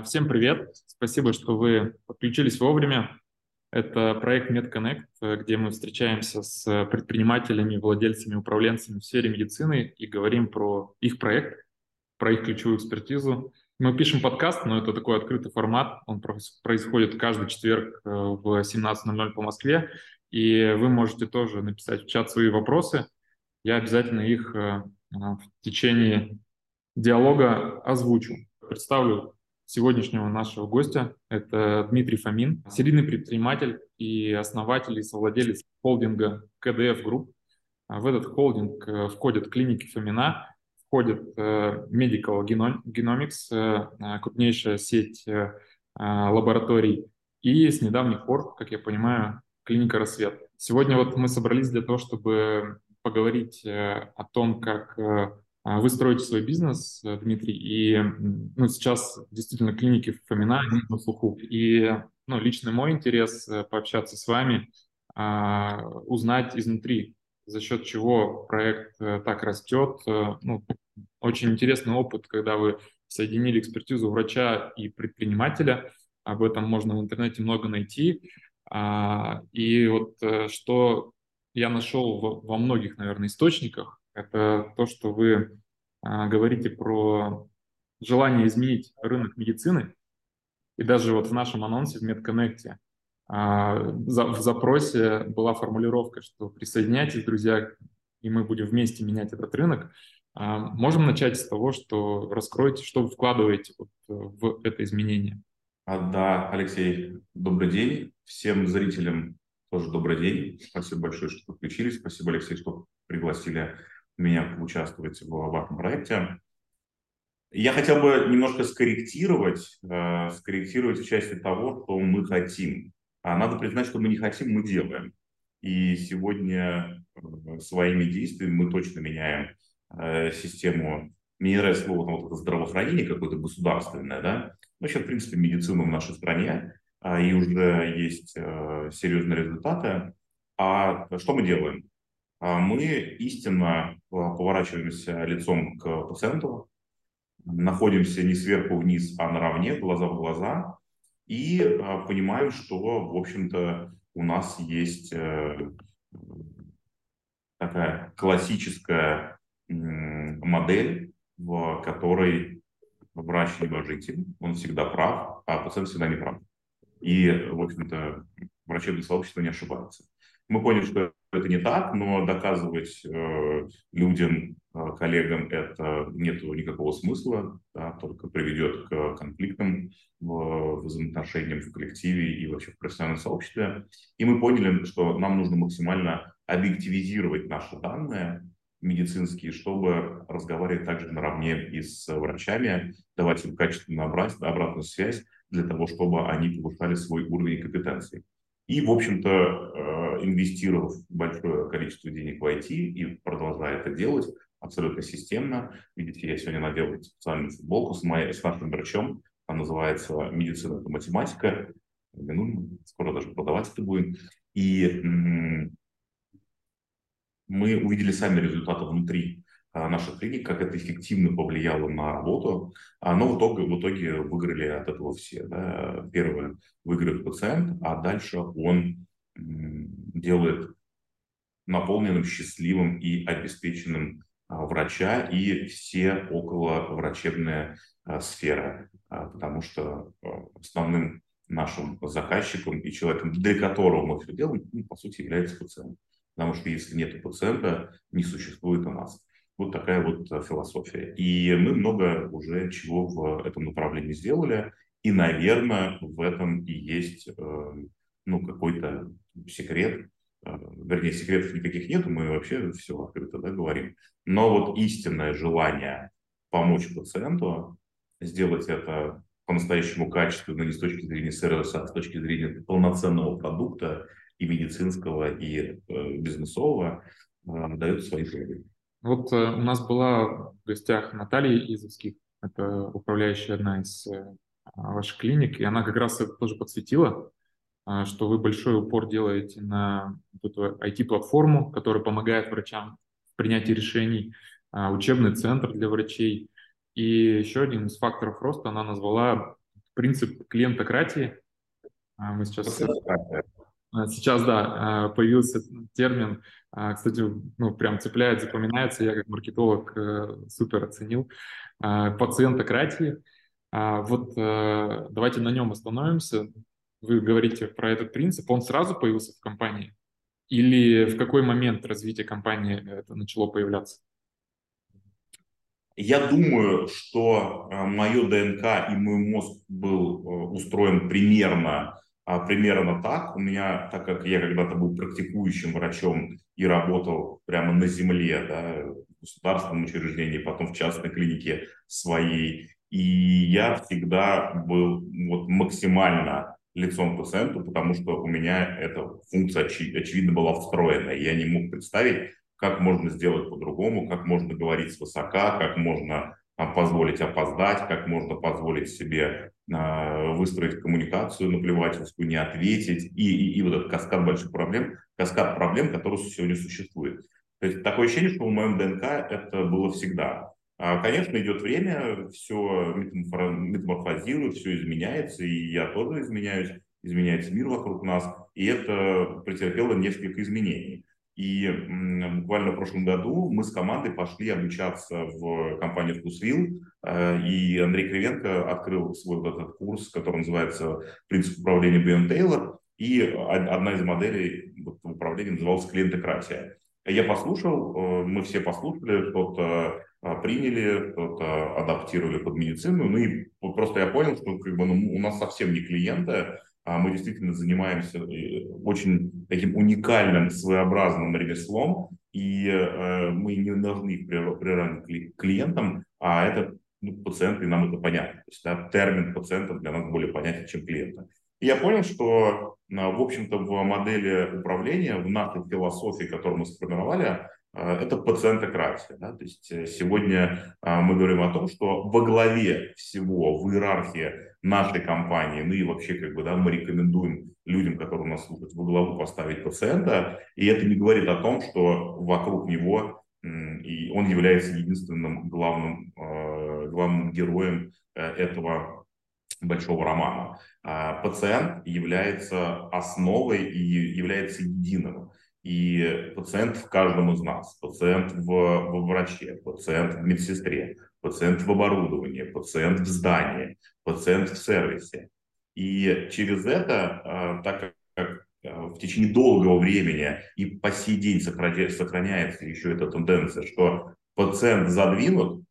А, всем привет! Спасибо, что вы подключились вовремя. Это проект MedConnect, где мы встречаемся с предпринимателями, владельцами, управленцами в сфере медицины и говорим про их проект, про их ключевую экспертизу. Мы пишем подкаст, но это такой открытый формат. Он происходит каждый четверг э, в 17.00 по Москве. И вы можете тоже написать в чат свои вопросы. Я обязательно их э, в течение диалога озвучу. Представлю сегодняшнего нашего гостя. Это Дмитрий Фомин, серийный предприниматель и основатель и совладелец холдинга КДФ Group. В этот холдинг э, входят клиники Фомина, входит э, Medical Genomics, э, крупнейшая сеть лабораторий, и с недавних пор, как я понимаю, клиника «Рассвет». Сегодня вот мы собрались для того, чтобы поговорить о том, как а, вы строите свой бизнес, э, Дмитрий, и ну, сейчас действительно клиники Фомина на слуху. И ну, лично мой интерес э, пообщаться с вами, а, узнать изнутри, за счет чего проект э, так растет. Ну, очень интересный опыт, когда вы соединили экспертизу врача и предпринимателя. Об этом можно в интернете много найти. А, и вот что я нашел во многих, наверное, источниках, это то, что вы а, говорите про желание изменить рынок медицины. И даже вот в нашем анонсе в MedConnect а, в запросе была формулировка, что присоединяйтесь, друзья, и мы будем вместе менять этот рынок. А, можем начать с того, что раскроете, что вы вкладываете вот в это изменение. Да, Алексей, добрый день. Всем зрителям тоже добрый день. Спасибо большое, что подключились. Спасибо, Алексей, что пригласили меня поучаствовать в вашем проекте. Я хотел бы немножко скорректировать, э, скорректировать в части того, что мы хотим. А надо признать, что мы не хотим, мы делаем. И сегодня э, своими действиями мы точно меняем э, систему, не нравится слово там, вот это здравоохранение какое-то государственное, да, вообще, в принципе, медицину в нашей стране, а, и уже есть э, серьезные результаты. А что мы делаем? А мы истинно а, поворачиваемся лицом к пациенту, находимся не сверху вниз, а наравне, глаза в глаза, и а, понимаем, что, в общем-то, у нас есть э, такая классическая модель, в которой врач небожитель, он всегда прав, а пациент всегда не прав. И, в общем-то, врачебное сообщество не ошибается. Мы поняли, что это не так, но доказывать э, людям, э, коллегам это нет никакого смысла, да, только приведет к конфликтам в взаимоотношениям в коллективе и вообще в профессиональном сообществе. И мы поняли, что нам нужно максимально объективизировать наши данные медицинские, чтобы разговаривать также наравне и с врачами, давать им качественную обратную связь для того, чтобы они повышали свой уровень компетенции. И, в общем-то, э, инвестировав большое количество денег в IT и продолжая это делать абсолютно системно. Видите, я сегодня надел специальную футболку с, моей, с нашим врачом. Она называется «Медицина – это математика». Ну, скоро даже продавать это будем. И мы увидели сами результаты внутри наших клиник, как это эффективно повлияло на работу. А, но в итоге, в итоге выиграли от этого все. Да. Первое, выиграет пациент, а дальше он делает наполненным, счастливым и обеспеченным а, врача и все около врачебная сфера, потому что основным нашим заказчиком и человеком, для которого мы все делаем, ну, по сути, является пациент. Потому что если нет пациента, не существует у нас. Вот такая вот э, философия. И мы много уже чего в этом направлении сделали. И, наверное, в этом и есть э, ну, какой-то секрет. Э, вернее, секретов никаких нет, мы вообще все открыто да, говорим. Но вот истинное желание помочь пациенту, сделать это по-настоящему качественно, не с точки зрения сервиса, а с точки зрения полноценного продукта и медицинского, и э, бизнесового, дает свои плоды. Вот э, у нас была в гостях Наталья Изовских, это управляющая одна из э, ваших клиник, и она как раз это тоже подсветила, э, что вы большой упор делаете на вот эту IT-платформу, которая помогает врачам в принятии решений, учебный центр для врачей. И еще один из факторов роста она назвала принцип клиентократии. Мы сейчас... Сейчас, да, появился термин, кстати, ну, прям цепляет, запоминается, я как маркетолог супер оценил, пациентократии. Вот давайте на нем остановимся. Вы говорите про этот принцип, он сразу появился в компании? Или в какой момент развития компании это начало появляться? Я думаю, что э, мое ДНК и мой мозг был э, устроен примерно, а, примерно так. У меня, так как я когда-то был практикующим врачом и работал прямо на земле, да, в государственном учреждении, потом в частной клинике своей, и я всегда был вот максимально лицом к пациенту, потому что у меня эта функция очи- очевидно была встроена. Я не мог представить, как можно сделать по-другому, как можно говорить свысока, как можно а, позволить опоздать, как можно позволить себе э, выстроить коммуникацию наплевательскую, не ответить, и, и, и вот этот каскад больших проблем, каскад проблем, который сегодня существует. То есть такое ощущение, что в моем ДНК это было всегда. А, конечно, идет время, все метаморфозирует, все изменяется, и я тоже изменяюсь, изменяется мир вокруг нас, и это претерпело несколько изменений. И буквально в прошлом году мы с командой пошли обучаться в компанию «Вкусвилл», э, и Андрей Кривенко открыл свой вот этот курс, который называется «Принцип управления Бьон Тейлор», и одна из моделей управления называлась «Клиентократия». Я послушал, э, мы все послушали, кто-то а, приняли, кто-то адаптировали под медицину. Ну и просто я понял, что как бы, ну, у нас совсем не клиенты, мы действительно занимаемся э, очень таким уникальным, своеобразным ремеслом, и э, мы не должны приравнивать клиентам, а это ну, пациенты, и нам это понятно. То есть да, термин пациента для нас более понятен, чем клиента. И я понял, что, а, в общем-то, в модели управления, в нашей философии, которую мы сформировали, а, это пациентократия. Да? То есть э, сегодня а, мы говорим о том, что во главе всего в иерархии нашей компании, ну и вообще как бы, да, мы рекомендуем людям, которые нас слушают, во главу поставить пациента, и это не говорит о том, что вокруг него и он является единственным главным, а, главным героем э, этого большого романа. Пациент является основой и является единым. И пациент в каждом из нас, пациент в, в враче, пациент в медсестре, пациент в оборудовании, пациент в здании, пациент в сервисе. И через это, а, так как а, в течение долгого времени и по сей день сохраняется еще эта тенденция, что пациент задвинут,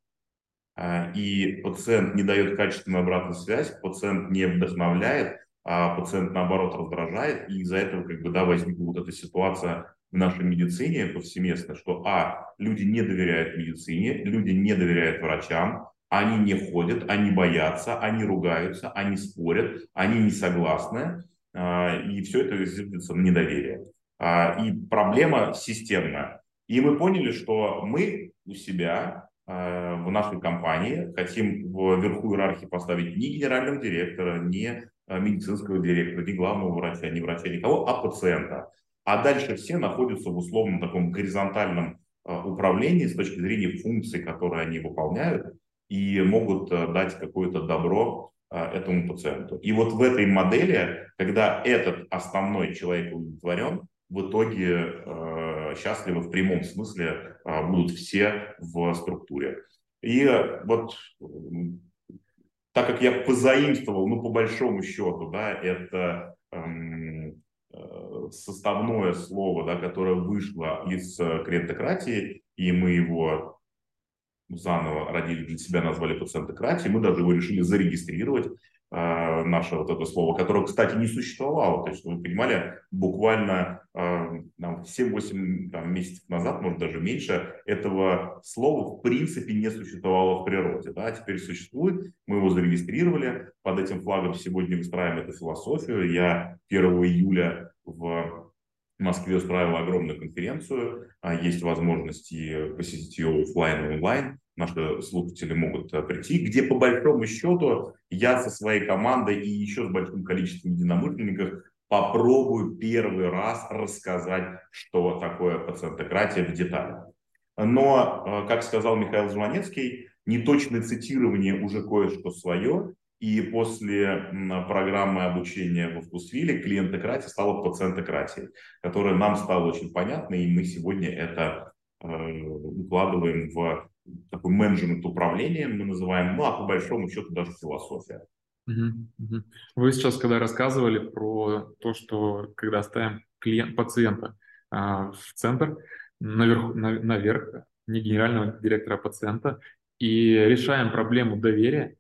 а, и пациент не дает качественную обратную связь, пациент не вдохновляет, а пациент, наоборот, раздражает, и из-за этого как бы, да, возникла вот эта ситуация в нашей медицине повсеместно, что, а, люди не доверяют медицине, люди не доверяют врачам, они не ходят, они боятся, они ругаются, они спорят, они не согласны, а, и все это зиждется на недоверие. А, и проблема системная. И мы поняли, что мы у себя а, в нашей компании хотим в верху иерархии поставить не генерального директора, не медицинского директора, ни главного врача, ни врача, никого, а пациента. А дальше все находятся в условном таком горизонтальном э, управлении с точки зрения функций, которые они выполняют, и могут э, дать какое-то добро этому пациенту. И вот в этой модели, когда этот основной человек удовлетворен, в итоге э, счастливы в прямом смысле э, будут все в структуре. И вот так как я позаимствовал, ну, по большому счету, да, это эм, составное слово, да, которое вышло из э, клиентократии, и мы его заново родили для себя, назвали пациентократией, мы даже его решили зарегистрировать э, наше вот это слово, которое, кстати, не существовало. То есть, вы понимали, буквально э, 7-8 месяцев назад, может даже меньше, этого слова в принципе не существовало в природе. Да? Теперь существует, мы его зарегистрировали, под этим флагом сегодня выстраиваем эту философию. Я 1 июля в Москве устраивал огромную конференцию, а есть возможности посетить ее офлайн и онлайн. Наши слушатели могут э, прийти, где по большому счету я со своей командой и еще с большим количеством единомышленников попробую первый раз рассказать, что такое пациентократия в деталях. Но, э, как сказал Михаил Жванецкий, неточное цитирование уже кое-что свое, И после программы обучения во вкусвилле клиентократия стала пациентократией, которая нам стала очень понятна, и мы сегодня это э, укладываем в такой менеджмент управления, мы называем, ну, а по большому счету даже философия. Вы сейчас, когда рассказывали про то, что когда ставим клиент, пациента а, в центр, наверх, на, наверх, не генерального директора, а пациента, и решаем проблему доверия,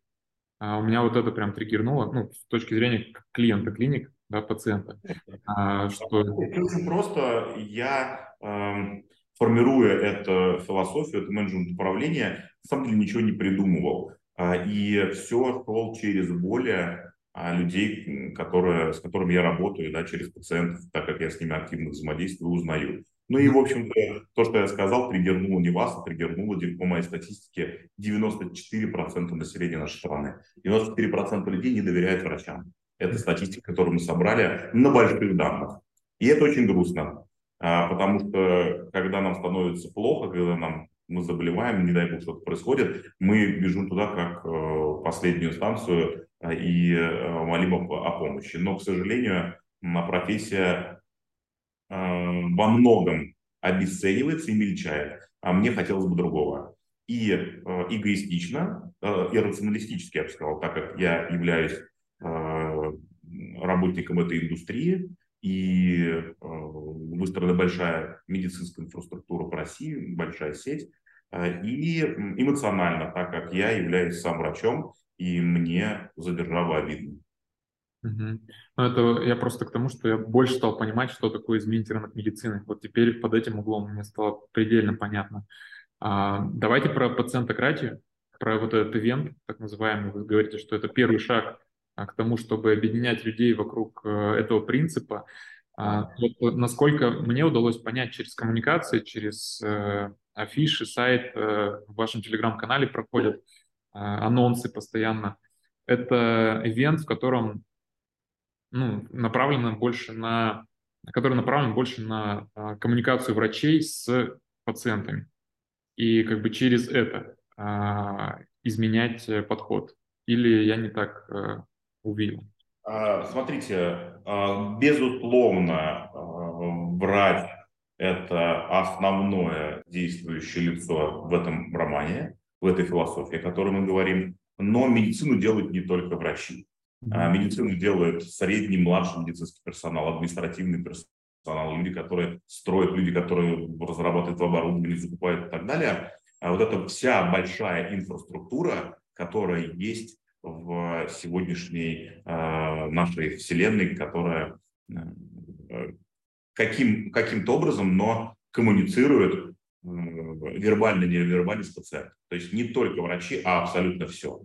у меня вот это прям триггернуло, ну, с точки зрения клиента клиник, да, пациента. А, что... Очень просто я, э, формируя эту философию, это менеджмент управления, на самом деле ничего не придумывал. А, и все шел через более а, людей, которые, с которыми я работаю, да, через пациентов, так как я с ними активно взаимодействую, узнаю. Ну и, в общем-то, то, что я сказал, триггернуло не вас, а триггернуло, по моей статистике, 94% населения нашей страны. 94% людей не доверяют врачам. Это статистика, которую мы собрали на больших данных. И это очень грустно, а, потому что когда нам становится плохо, когда нам мы заболеваем, не дай бог что-то происходит, мы бежим туда как э, последнюю станцию э, и э, молим о помощи. Но, к сожалению, профессия Э, во многом обесценивается и мельчает, а мне хотелось бы другого. И э, эгоистично, э, и рационалистически, я бы сказал, так как я являюсь работником этой индустрии, и выстроена большая медицинская инфраструктура в России, большая сеть, и эмоционально, так как я являюсь сам врачом, и мне за державу обидно. Угу. Ну, это я просто к тому, что я больше стал понимать, что такое изменить рынок медицины. Вот теперь под этим углом мне стало предельно понятно. А, давайте про пациентократию, про вот этот ивент, так называемый. Вы говорите, что это первый шаг а, к тому, чтобы объединять людей вокруг а, этого принципа. А, вот насколько мне удалось понять через коммуникации, через э, афиши, сайт, э, в вашем телеграм-канале проходят э, анонсы постоянно. Это ивент, в котором ну, направлена больше на, который направлен больше на а, коммуникацию врачей с пациентами. И как бы через это а, изменять э, подход. Или я не так а, увидел? А, смотрите, а, безусловно, врач – это основное действующее лицо в этом романе, в этой философии, о которой мы говорим. Но медицину делают не только врачи. А медицину делает средний, младший медицинский персонал, административный персонал, люди, которые строят, люди, которые разрабатывают оборудование, закупают и так далее. А вот эта вся большая инфраструктура, которая есть в сегодняшней э, нашей вселенной, которая э, каким, каким-то образом, но коммуницирует э, вербально, невербально с пациентом. То есть не только врачи, а абсолютно все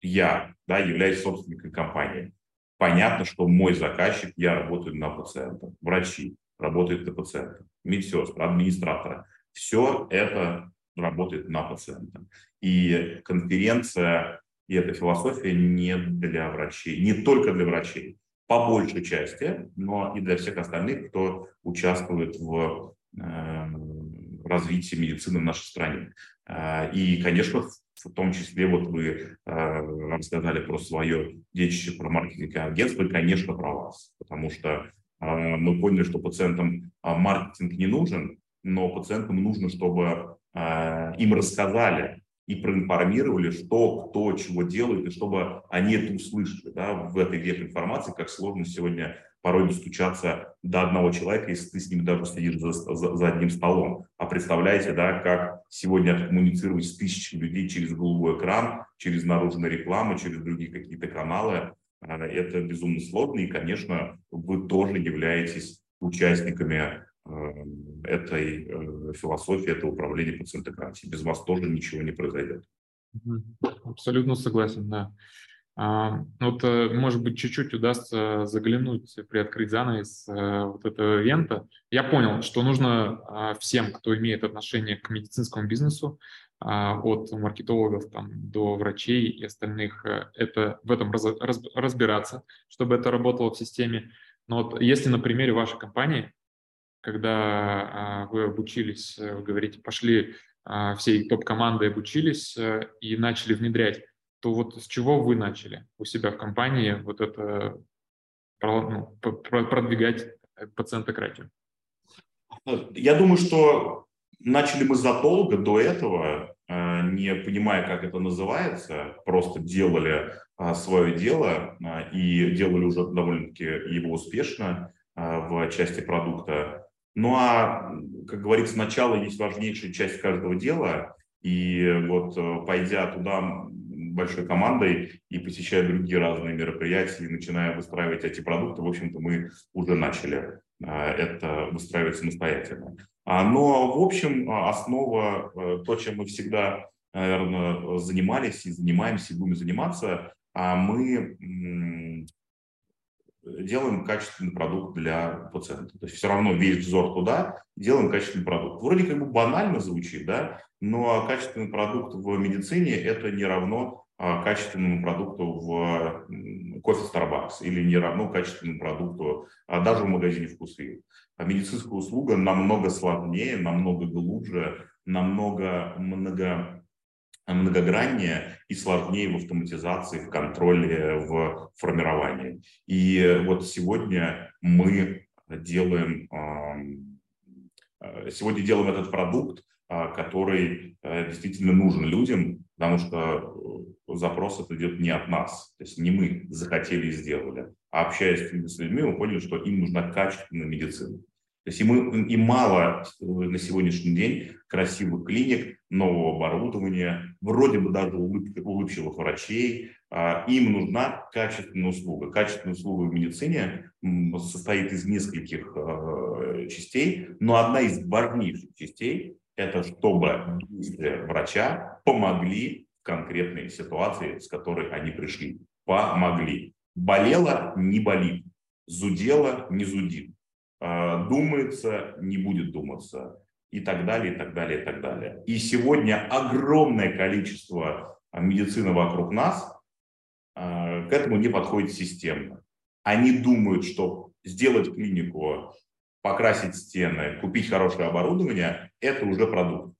я да, являюсь собственником компании. Понятно, что мой заказчик, я работаю на пациента, врачи работают на пациента, медсестры, администраторы. Все это работает на пациента. И конференция и эта философия не для врачей, не только для врачей, по большей части, но и для всех остальных, кто участвует в э, развитии медицины в нашей стране. Э, и, конечно, в том числе вот вы э, рассказали про свое детище, про маркетинговое агентство, и, конечно, про вас, потому что э, мы поняли, что пациентам э, маркетинг не нужен, но пациентам нужно, чтобы э, им рассказали и проинформировали, что, кто, чего делает, и чтобы они это услышали. Да, в этой век информации, как сложно сегодня порой достучаться до одного человека, если ты с ним даже сидишь за, за, за одним столом. А представляете, да, как сегодня коммуницировать с тысячами людей через голубой экран, через наружную рекламу, через другие какие-то каналы. А, это безумно сложно, и, конечно, вы тоже являетесь участниками э, этой э, философии, этого управления пациентократией. Без вас тоже ничего не произойдет. Абсолютно согласен, да. А, вот, э, может быть, чуть-чуть удастся заглянуть, приоткрыть занавес э, вот этого ивента. Я понял, что нужно а, всем, кто имеет отношение к медицинскому бизнесу, а, от маркетологов там, до врачей и остальных, э, это, в этом раз, раз, разбираться, чтобы это работало в системе. Но вот если на примере вашей компании, когда вы обучились, вы говорите, пошли всей топ-командой обучились и начали внедрять, то вот с чего вы начали у себя в компании вот это ну, продвигать пациентократию? Я думаю, что начали мы задолго до этого, э, не понимая, как это называется, просто делали а, свое дело а, и делали уже довольно-таки его успешно а, в части продукта. Ну а, как говорится, начало есть важнейшая часть каждого дела, и вот э, пойдя туда большой командой и посещая другие разные мероприятия, и начиная выстраивать эти продукты, в общем-то, мы уже начали это выстраивать самостоятельно. Но, в общем, основа, э, то, чем мы всегда, наверное, занимались и занимаемся, и будем заниматься, а мы делаем качественный продукт для пациента. То есть все равно весь взор туда, делаем качественный продукт. Вроде как бы банально звучит, да, но качественный продукт в медицине это не равно а, качественному продукту в кофе Starbucks или не равно качественному продукту а, даже в магазине вкусы. А медицинская услуга намного сложнее, намного глубже, намного много многограннее и сложнее в автоматизации, в контроле, в формировании. И вот сегодня мы делаем, э, сегодня делаем этот продукт, а, который э, действительно нужен людям, потому что э, запрос это идет не от нас, то есть не мы захотели и сделали, а общаясь с людьми, мы поняли, что им нужна качественная медицина. То есть и, мы, и мало на сегодняшний день красивых клиник, нового оборудования, вроде бы даже улыбчивых врачей. А, им нужна качественная услуга. Качественная услуга в медицине состоит из нескольких а, частей, но одна из важнейших частей – это чтобы врача помогли в конкретной ситуации, с которой они пришли. Помогли. Болело – не болит. Зудело – не зудит а, думается, не будет думаться и так далее, и так далее, и так далее. И сегодня огромное количество а, медицины вокруг нас а, к этому не подходит системно. Они думают, что сделать клинику, покрасить стены, купить хорошее оборудование – это уже продукт.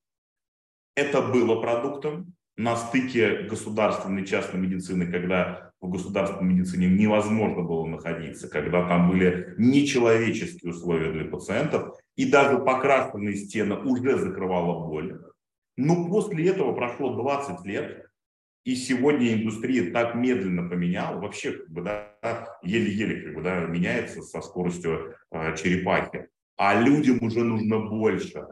Это было продуктом на стыке государственной и частной медицины, когда в государственной медицине невозможно было находиться, когда там были нечеловеческие условия для пациентов, и даже покрашенные стены уже закрывала боль. Но после этого прошло 20 лет, и сегодня индустрия так медленно поменяла, вообще как бы, да, еле-еле как бы, да, меняется со скоростью э, черепахи. А людям уже нужно больше.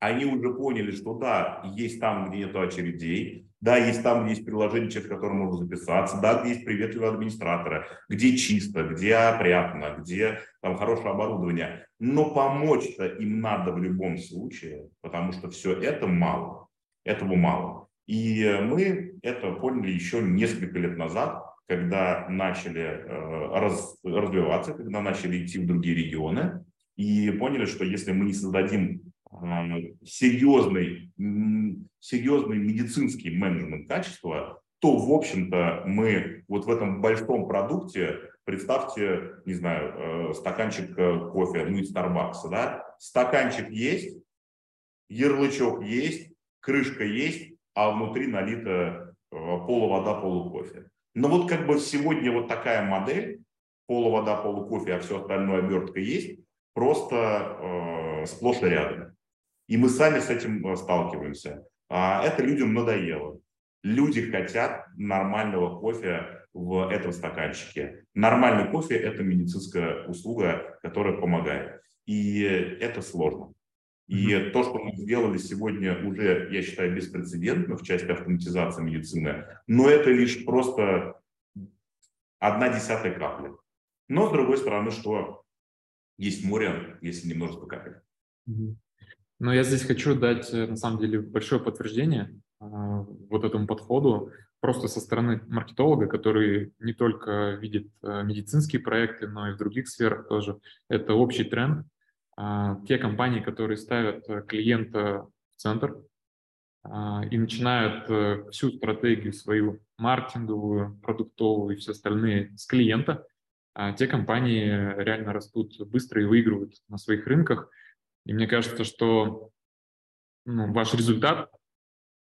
Они уже поняли, что да, есть там, где нет очередей, да, есть там, где есть приложение, через которое можно записаться, да, где есть приветливые администраторы, где чисто, где опрятно, где там хорошее оборудование. Но помочь-то им надо в любом случае, потому что все это мало, этого мало. И мы это поняли еще несколько лет назад, когда начали э, раз, развиваться, когда начали идти в другие регионы, и поняли, что если мы не создадим серьезный, серьезный медицинский менеджмент качества, то, в общем-то, мы вот в этом большом продукте, представьте, не знаю, э, стаканчик э, кофе, ну, из Starbucks, да, стаканчик есть, ярлычок есть, крышка есть, а внутри налита э, полувода, полукофе. Но вот как бы сегодня вот такая модель, полувода, полукофе, а все остальное обертка есть, просто э, сплошь и рядом. И мы сами с этим э, сталкиваемся. А это людям надоело. Люди хотят нормального кофе в этом стаканчике. Нормальный кофе – это медицинская услуга, которая помогает. И это сложно. И mm-hmm. то, что мы сделали сегодня, уже, я считаю, беспрецедентно в части автоматизации медицины, но это лишь просто одна десятая капля. Но, с другой стороны, что есть море, если немножко капель. Mm-hmm. Но я здесь хочу дать, э, на самом деле, большое подтверждение э, вот этому подходу, просто со стороны маркетолога, который не только видит э, медицинские проекты, но и в других сферах тоже. Это общий тренд. Э, те компании, которые ставят э, клиента в центр э, и начинают э, всю стратегию свою маркетинговую, продуктовую и все остальные с клиента, э, те компании реально растут быстро и выигрывают на своих рынках – и мне кажется, что ну, ваш результат,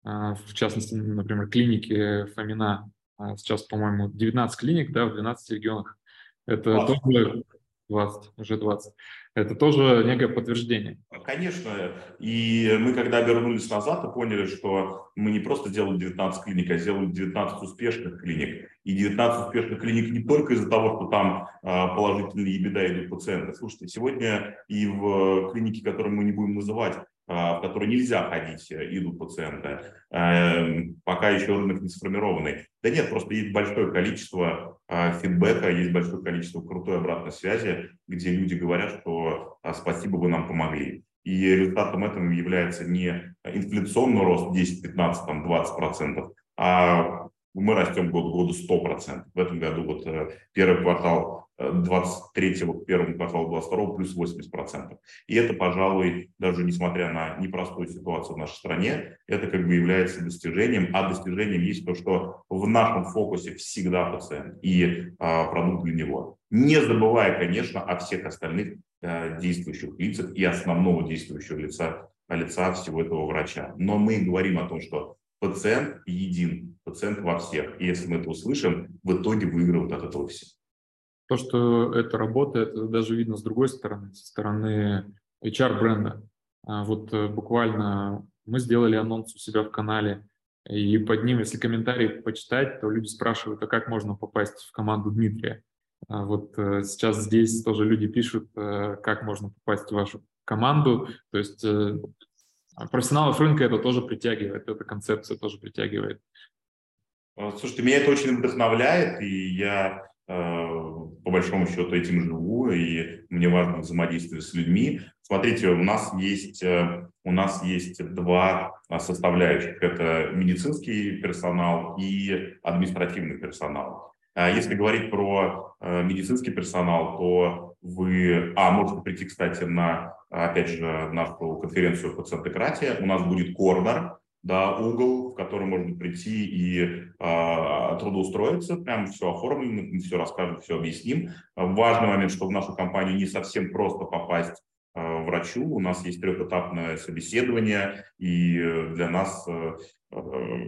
а, в частности, например, клиники Фомина, сейчас, по-моему, 19 клиник, да, в 12 регионах. Это 20. тоже 20, уже 20. Это тоже некое подтверждение. Конечно. И мы, когда вернулись назад и поняли, что мы не просто делали 19 клиник, а сделали 19 успешных клиник. И 19 успешных клиник не только из-за того, что там а, положительные беда идут пациенты. Слушайте, сегодня и в клинике, которую мы не будем называть, в которые нельзя ходить, э, идут пациенты, эм, пока еще рынок не сформированный. Да нет, просто есть большое количество а, фидбэка, есть большое количество крутой обратной связи, где люди говорят, что а, спасибо, вы нам помогли. И результатом этого является не инфляционный рост 10, 15, там, 20 процентов, а мы растем год к году 100%. В этом году вот э, первый квартал 23 к первому кварталу 22 плюс 80%. И это, пожалуй, даже несмотря на непростую ситуацию в нашей стране, это как бы является достижением. А достижением есть то, что в нашем фокусе всегда пациент и а, продукт для него. Не забывая, конечно, о всех остальных а, действующих лицах и основного действующего лица, лица всего этого врача. Но мы говорим о том, что пациент един, пациент во всех. И если мы это услышим, в итоге выигрывают от этого все. То, что это работает, это даже видно с другой стороны, со стороны HR-бренда. А вот э, буквально мы сделали анонс у себя в канале, и под ним, если комментарии почитать, то люди спрашивают, а как можно попасть в команду Дмитрия? А вот э, сейчас здесь тоже люди пишут, э, как можно попасть в вашу команду. То есть профессионалов рынка это тоже притягивает, эта концепция тоже притягивает. Слушайте, меня это очень вдохновляет, и я по большому счету этим живу, и мне важно взаимодействие с людьми. Смотрите, у нас есть, э, у нас есть два составляющих. Это медицинский персонал и административный персонал. А если говорить про э, медицинский персонал, то вы, а, можете прийти, кстати, на, опять же, нашу конференцию «Пациентократия». У нас будет корнер, да, угол, в который можно прийти и э, трудоустроиться, прям все оформлено, мы все расскажем, все объясним. Важный момент, что в нашу компанию не совсем просто попасть э, врачу, у нас есть трехэтапное собеседование, и для нас э,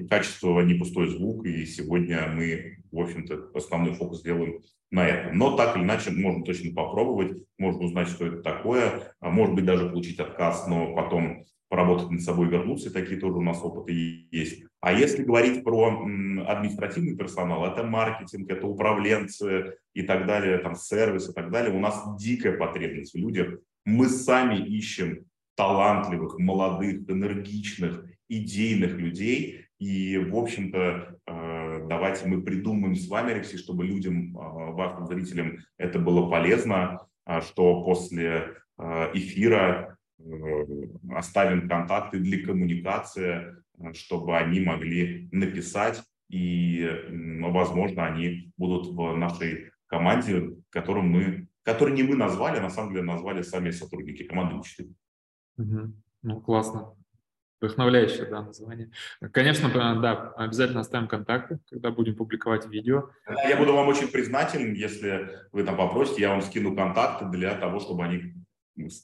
качество не пустой звук, и сегодня мы, в общем-то, основной фокус делаем на этом. Но так или иначе можно точно попробовать, можно узнать, что это такое, может быть, даже получить отказ, но потом поработать над собой, вернуться, такие тоже у нас опыты есть. А если говорить про административный персонал, это маркетинг, это управленцы и так далее, там сервис и так далее, у нас дикая потребность в людях. Мы сами ищем талантливых, молодых, энергичных, идейных людей. И, в общем-то, э, давайте мы придумаем с вами, Алексей, чтобы людям, э, вашим зрителям это было полезно, а что после э, эфира оставим контакты для коммуникации, э, чтобы они могли написать, и, возможно, они будут в нашей команде, которую мы, которую не мы назвали, а на самом деле назвали сами сотрудники команды мечты. Угу. Ну, классно. Вдохновляющее, да, название. Конечно, да, обязательно оставим контакты, когда будем публиковать видео. Я буду вам очень признателен, если вы там попросите, я вам скину контакты для того, чтобы они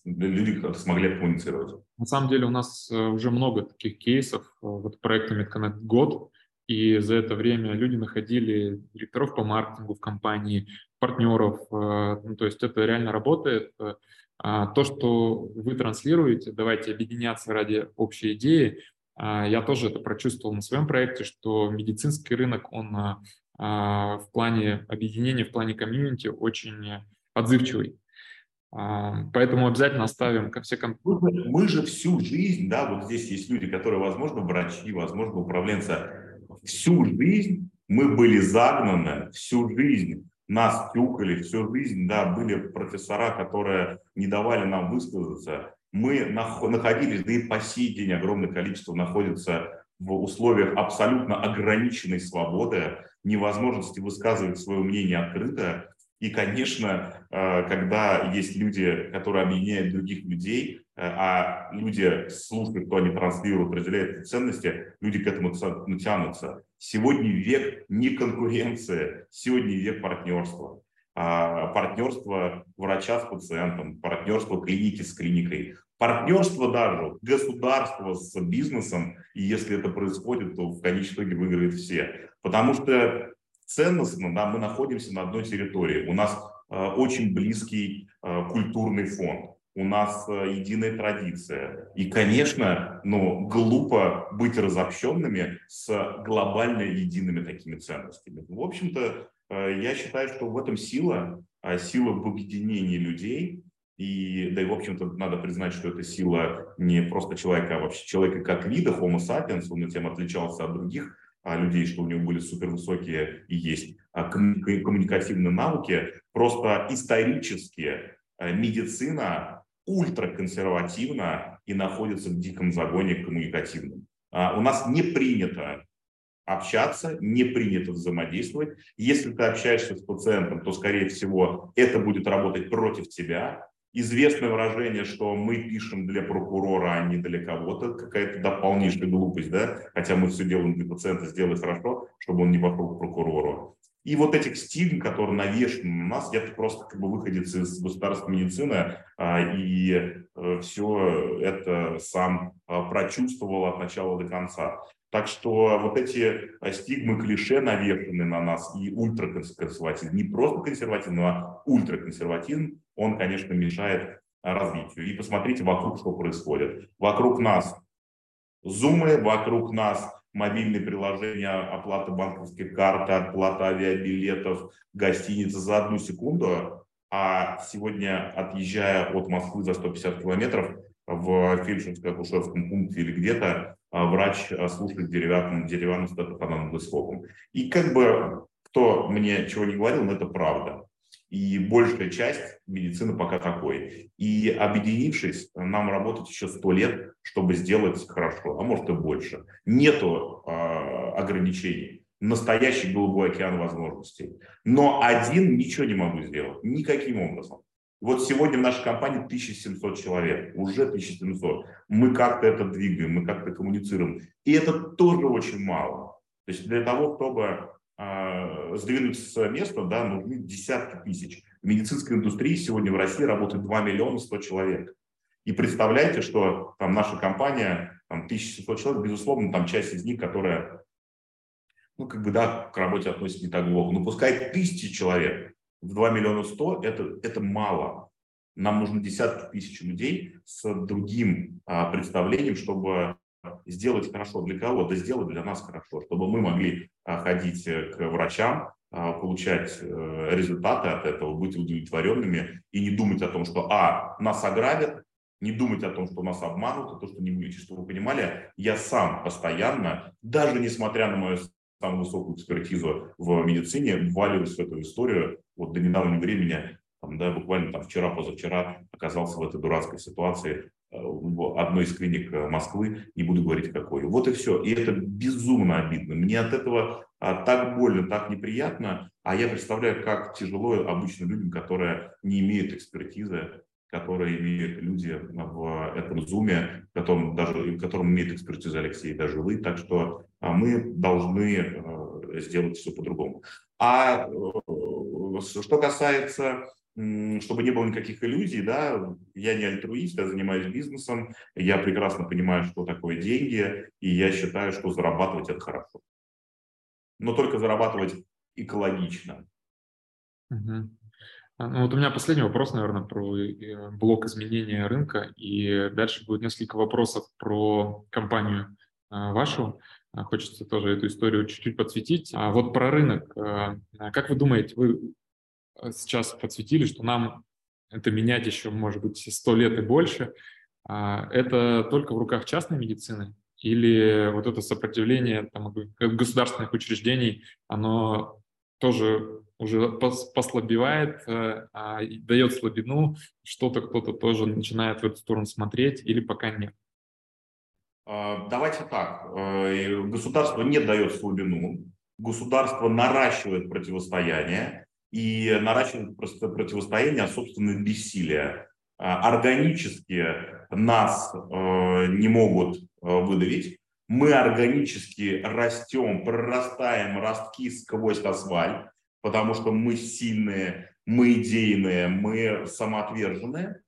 люди смогли коммуницировать. На самом деле у нас э, уже много таких кейсов. Э, вот проекта MedConnect год, и за это время люди находили директоров по маркетингу в компании, партнеров. Э, ну, то есть это реально работает. А то, что вы транслируете, давайте объединяться ради общей идеи. А я тоже это прочувствовал на своем проекте, что медицинский рынок, он а, в плане объединения, в плане комьюнити очень отзывчивый. Поэтому обязательно оставим все контакты. Мы же всю жизнь, да, вот здесь есть люди, которые, возможно, врачи, возможно, управленцы. Всю жизнь мы были загнаны, всю жизнь нас тюкали, всю жизнь, да, были профессора, которые не давали нам высказаться. Мы находились, да и по сей день огромное количество находится в условиях абсолютно ограниченной свободы, невозможности высказывать свое мнение открыто, и, конечно, э, когда есть люди, которые объединяют других людей, э, а люди слушают, кто они транслируют, разделяют эти ценности, люди к этому тянутся. Сегодня век не конкуренции, сегодня век партнерства. А, партнерство врача с пациентом, партнерство клиники с клиникой, партнерство даже государства с бизнесом, и если это происходит, то в конечном итоге выиграют все. Потому что ценностно да, мы находимся на одной территории. У нас э, очень близкий э, культурный фонд у нас э, единая традиция. И, конечно, ну, глупо быть разобщенными с глобально едиными такими ценностями. В общем-то, я считаю, что в этом сила, а сила в объединении людей. И, да и, в общем-то, надо признать, что это сила не просто человека, а вообще человека как вида, homo sapiens, он этим отличался от других людей, что у него были супервысокие и есть а, коммуникативные навыки. Просто исторически э, медицина ультраконсервативно и находится в диком загоне коммуникативном. А, у нас не принято общаться, не принято взаимодействовать. Если ты общаешься с пациентом, то, скорее всего, это будет работать против тебя. Известное выражение, что мы пишем для прокурора, а не для кого-то, какая-то да, полнейшая глупость, да? Хотя мы все делаем для пациента, сделай хорошо, чтобы он не пошел к прокурору. И вот этих стигм, которые навешены на нас, я просто как бы выходец из государственной медицины, а, и э, все это сам а, прочувствовал от начала до конца. Так что вот эти а, стигмы, клише навешены на нас и ультраконсерватизм, не просто консерватизм, а ультраконсерватизм, он, конечно, мешает развитию. И посмотрите вокруг, что происходит. Вокруг нас зумы, вокруг нас мобильные приложения, оплата банковских карт, оплата авиабилетов, гостиницы за одну секунду, а сегодня, отъезжая от Москвы за 150 километров в фельдшерско-акушерском пункте или где-то, врач а, слушает деревянным, деревянным статопаном И как бы кто мне чего не говорил, но это правда. И большая часть медицины пока такой. И объединившись, нам работать еще сто лет, чтобы сделать хорошо, а может и больше. Нету э, ограничений. Настоящий голубой океан возможностей. Но один ничего не могу сделать. Никаким образом. Вот сегодня в нашей компании 1700 человек, уже 1700. Мы как-то это двигаем, мы как-то коммуницируем. И это тоже очень мало. То есть для того, чтобы э, сдвинуть с места, да, нужны десятки тысяч. В медицинской индустрии сегодня в России работает 2 миллиона 100 человек. И представляете, что там наша компания, там 1700 человек, безусловно, там часть из них, которая, ну, как бы, да, к работе относится не так глубоко, но пускай тысячи человек в 2 миллиона 100, это, это мало. Нам нужно десятки тысяч людей с другим а, представлением, чтобы сделать хорошо для кого? Да сделать для нас хорошо, чтобы мы могли а, ходить э, к врачам, а, получать э, результаты от этого, быть удовлетворенными и не думать о том, что, а, нас ограбят, не думать о том, что нас обманут, и то, что не вылечить. Чтобы вы понимали, я сам постоянно, даже несмотря на мою самую высокую экспертизу в медицине, вваливаюсь в эту историю. Вот до недавнего времени, там, да, буквально там вчера, позавчера оказался в этой дурацкой ситуации э, в одной из клиник э, Москвы, не буду говорить какой. Вот и все. И это безумно обидно. Мне от этого а, так больно, так неприятно, а я представляю, как тяжело обычным людям, которые не имеют экспертизы, которые имеют люди в этом зуме, которым, даже, в котором имеет экспертизу Алексей, даже вы. Так что а, мы должны э, сделать все по-другому. А э, что касается чтобы не было никаких иллюзий, да, я не альтруист, я занимаюсь бизнесом, я прекрасно понимаю, что такое деньги, и я считаю, что зарабатывать это хорошо. Но только зарабатывать экологично. Угу. Ну, вот у меня последний вопрос, наверное, про э, блок изменения рынка, и дальше будет несколько вопросов про компанию а, вашу. А, хочется тоже эту историю чуть-чуть подсветить. А вот про рынок. А, как вы думаете, вы сейчас подсветили, что нам это менять еще, может быть, сто лет и больше. Это только в руках частной медицины? Или вот это сопротивление там, государственных учреждений, оно тоже уже послабевает, э, а дает слабину, что-то кто-то тоже начинает в эту сторону смотреть или пока нет? А, давайте так. Э, государство не дает слабину, государство наращивает противостояние и наращивает противостояние собственного бессилия. А, органически нас э, не могут выдавить, мы органически растем, прорастаем ростки сквозь асфальт, потому что мы сильные, мы идейные, мы самоотверженные.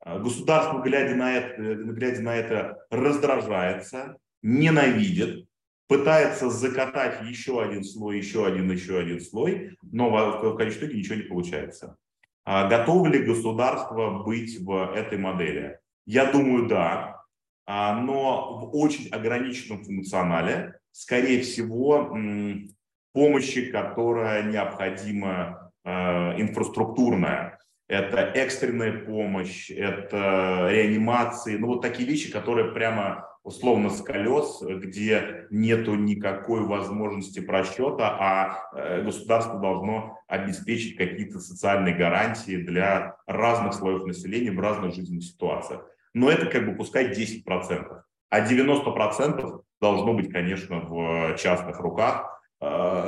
А государство, глядя на это, глядя на это раздражается, ненавидит, пытается закатать еще один слой, еще один, еще один слой, но в, в конечном итоге ничего не получается. А готово ли государство быть в этой модели? Я думаю, да, а, но в очень ограниченном функционале, скорее всего, помощи, которая необходима а, инфраструктурная. Это экстренная помощь, это реанимации, ну вот такие вещи, которые прямо условно с колес, где нету никакой возможности просчета, а э, государство должно обеспечить какие-то социальные гарантии для разных слоев населения в разных жизненных ситуациях. Но это как бы пускай 10%. А 90% должно быть, конечно, в частных руках э,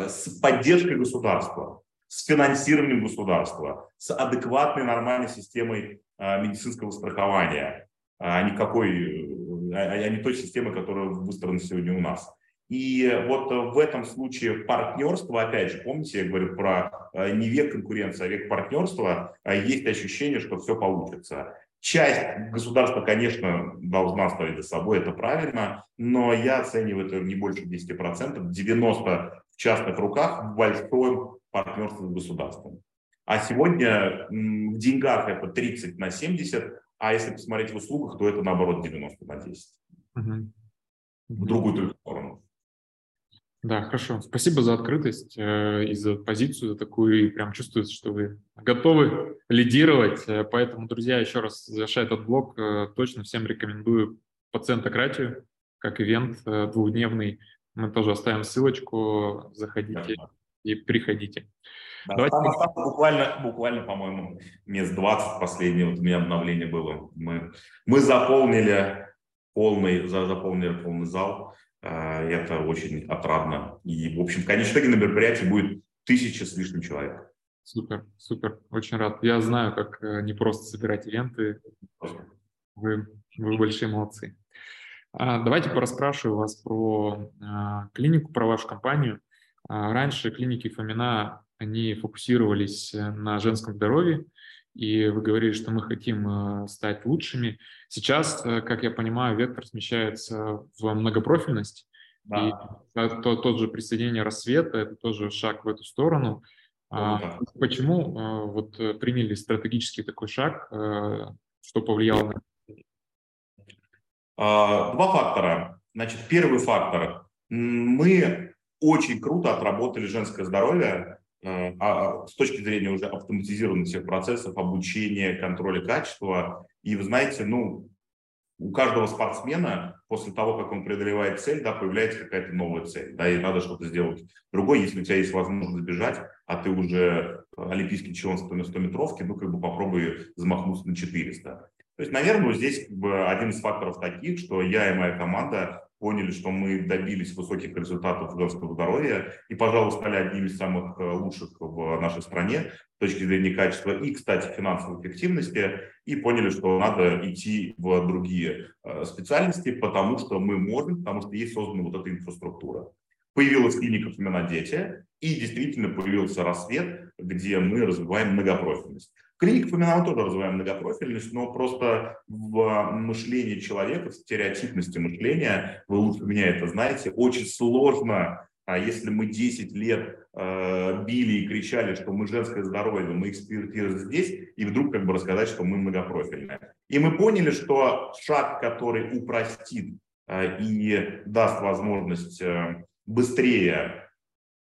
с поддержкой государства, с финансированием государства, с адекватной нормальной системой э, медицинского страхования, а не какой а, а не той системы, которая выстроена сегодня у нас. И вот в этом случае партнерство, опять же, помните, я говорю про э, не век конкуренции, а век партнерства, а есть ощущение, что все получится. Часть государства, конечно, должна оставить за собой, это правильно, но я оцениваю это не больше 10%, 90% в частных руках, в большом партнерстве с государством. А сегодня в деньгах это 30 на 70, а если посмотреть в услугах, то это наоборот 90 на 10. Угу. В другую только сторону. Да, хорошо. Спасибо за открытость э, и за позицию за такую. И прям чувствуется, что вы готовы лидировать. Э, поэтому, друзья, еще раз завершая этот блог, э, точно всем рекомендую пациентократию как ивент э, двухдневный. Мы тоже оставим ссылочку. Заходите да. и приходите. Да, Давайте... там осталось буквально, буквально, по-моему, мест 20 последнее вот у меня обновление было. Мы, мы заполнили полный, заполнили полный зал. А, это очень отрадно. И, в общем, в конечном итоге на мероприятии будет тысяча с лишним человек. Супер, супер, очень рад. Я знаю, как э, не просто собирать ивенты. Вы, вы большие молодцы. А, давайте пораспрашиваю вас про а, клинику, про вашу компанию. Раньше клиники Фомина они фокусировались э, на женском здоровье, и вы говорили, что мы хотим э, стать лучшими. Сейчас, э, как я понимаю, вектор смещается в многопрофильность, да. и то, тот же присоединение рассвета – это тоже шаг в эту сторону. А, да. Почему вот приняли стратегический такой шаг, что повлияло на а, Два фактора. Значит, первый фактор. Мы очень круто отработали женское здоровье Э, а, а с точки зрения уже автоматизированных всех процессов, обучения, контроля качества. И вы знаете, ну, у каждого спортсмена после того, как он преодолевает цель, да, появляется какая-то новая цель, да, и надо что-то сделать другое. Если у тебя есть возможность бежать, а ты уже олимпийский чемпион 100 метровки, ну, как бы попробуй замахнуться на 400. То есть, наверное, здесь как бы один из факторов таких, что я и моя команда поняли, что мы добились высоких результатов женского здоровья и, пожалуй, стали одним из самых э, лучших в нашей стране с точки зрения качества и, кстати, финансовой эффективности, и поняли, что надо идти в другие э, специальности, потому что мы можем, потому что есть создана вот эта инфраструктура. Появилась клиника «Фомина дети», и действительно появился рассвет, где мы развиваем многопрофильность. Клиника Фомина тоже развиваем многопрофильность, но просто в мышлении человека, в стереотипности мышления, вы лучше меня это знаете, очень сложно, а если мы 10 лет э, били и кричали, что мы женское здоровье, мы экспертиза здесь, и вдруг как бы рассказать, что мы многопрофильные. И мы поняли, что шаг, который упростит э, и даст возможность быстрее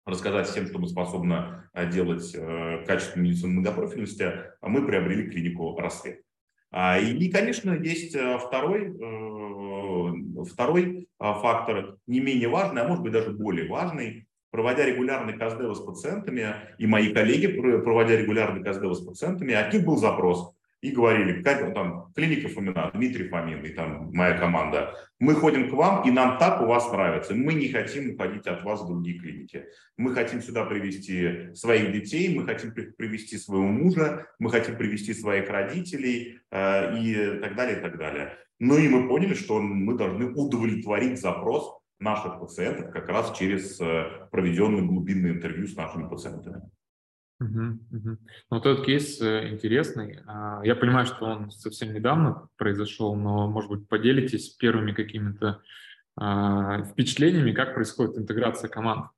рассказать всем, что мы способны э, делать э, качественную медицину многопрофильности, а мы приобрели клинику «Рассвет». А, и, конечно, есть э, второй, второй фактор, не менее важный, а может быть даже более важный. Проводя регулярный КСДВ с пациентами, и мои коллеги, проводя регулярный КСДВ с пациентами, от них был запрос и говорили, там, клиника Фомина, Дмитрий Фомин и там моя команда, мы ходим к вам, и нам так у вас нравится. Мы не хотим уходить от вас в другие клиники. Мы хотим сюда привести своих детей, мы хотим привести своего мужа, мы хотим привести своих родителей э, и так далее, и так далее. Ну и мы поняли, что мы должны удовлетворить запрос наших пациентов как раз через э, проведенные глубинные интервью с нашими пациентами. Угу, угу. Вот этот кейс э, интересный. А, я понимаю, что он совсем недавно произошел, но, может быть, поделитесь первыми какими-то впечатлениями, как происходит интеграция команд.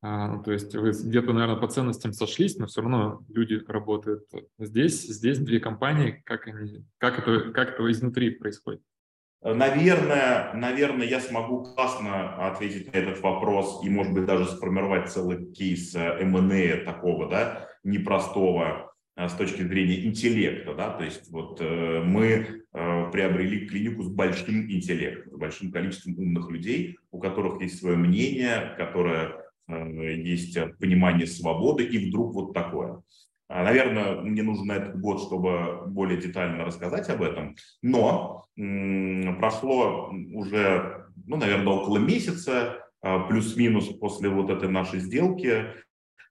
Ну, то есть вы где-то, наверное, по ценностям сошлись, но все равно люди работают здесь, здесь две компании, как, они, как, это, как это изнутри происходит? Наверное, наверное, я смогу классно ответить на этот вопрос и, может быть, даже сформировать целый кейс M&A э, такого, да, непростого э, с точки зрения интеллекта, да, то есть вот э, мы э, приобрели клинику с большим интеллектом, с большим количеством умных людей, у которых есть свое мнение, которое э, есть понимание свободы, и вдруг вот такое. А, наверное, мне нужно этот год, чтобы более детально рассказать об этом. Но прошло уже, ну, наверное, около месяца, а, плюс-минус после вот этой нашей сделки.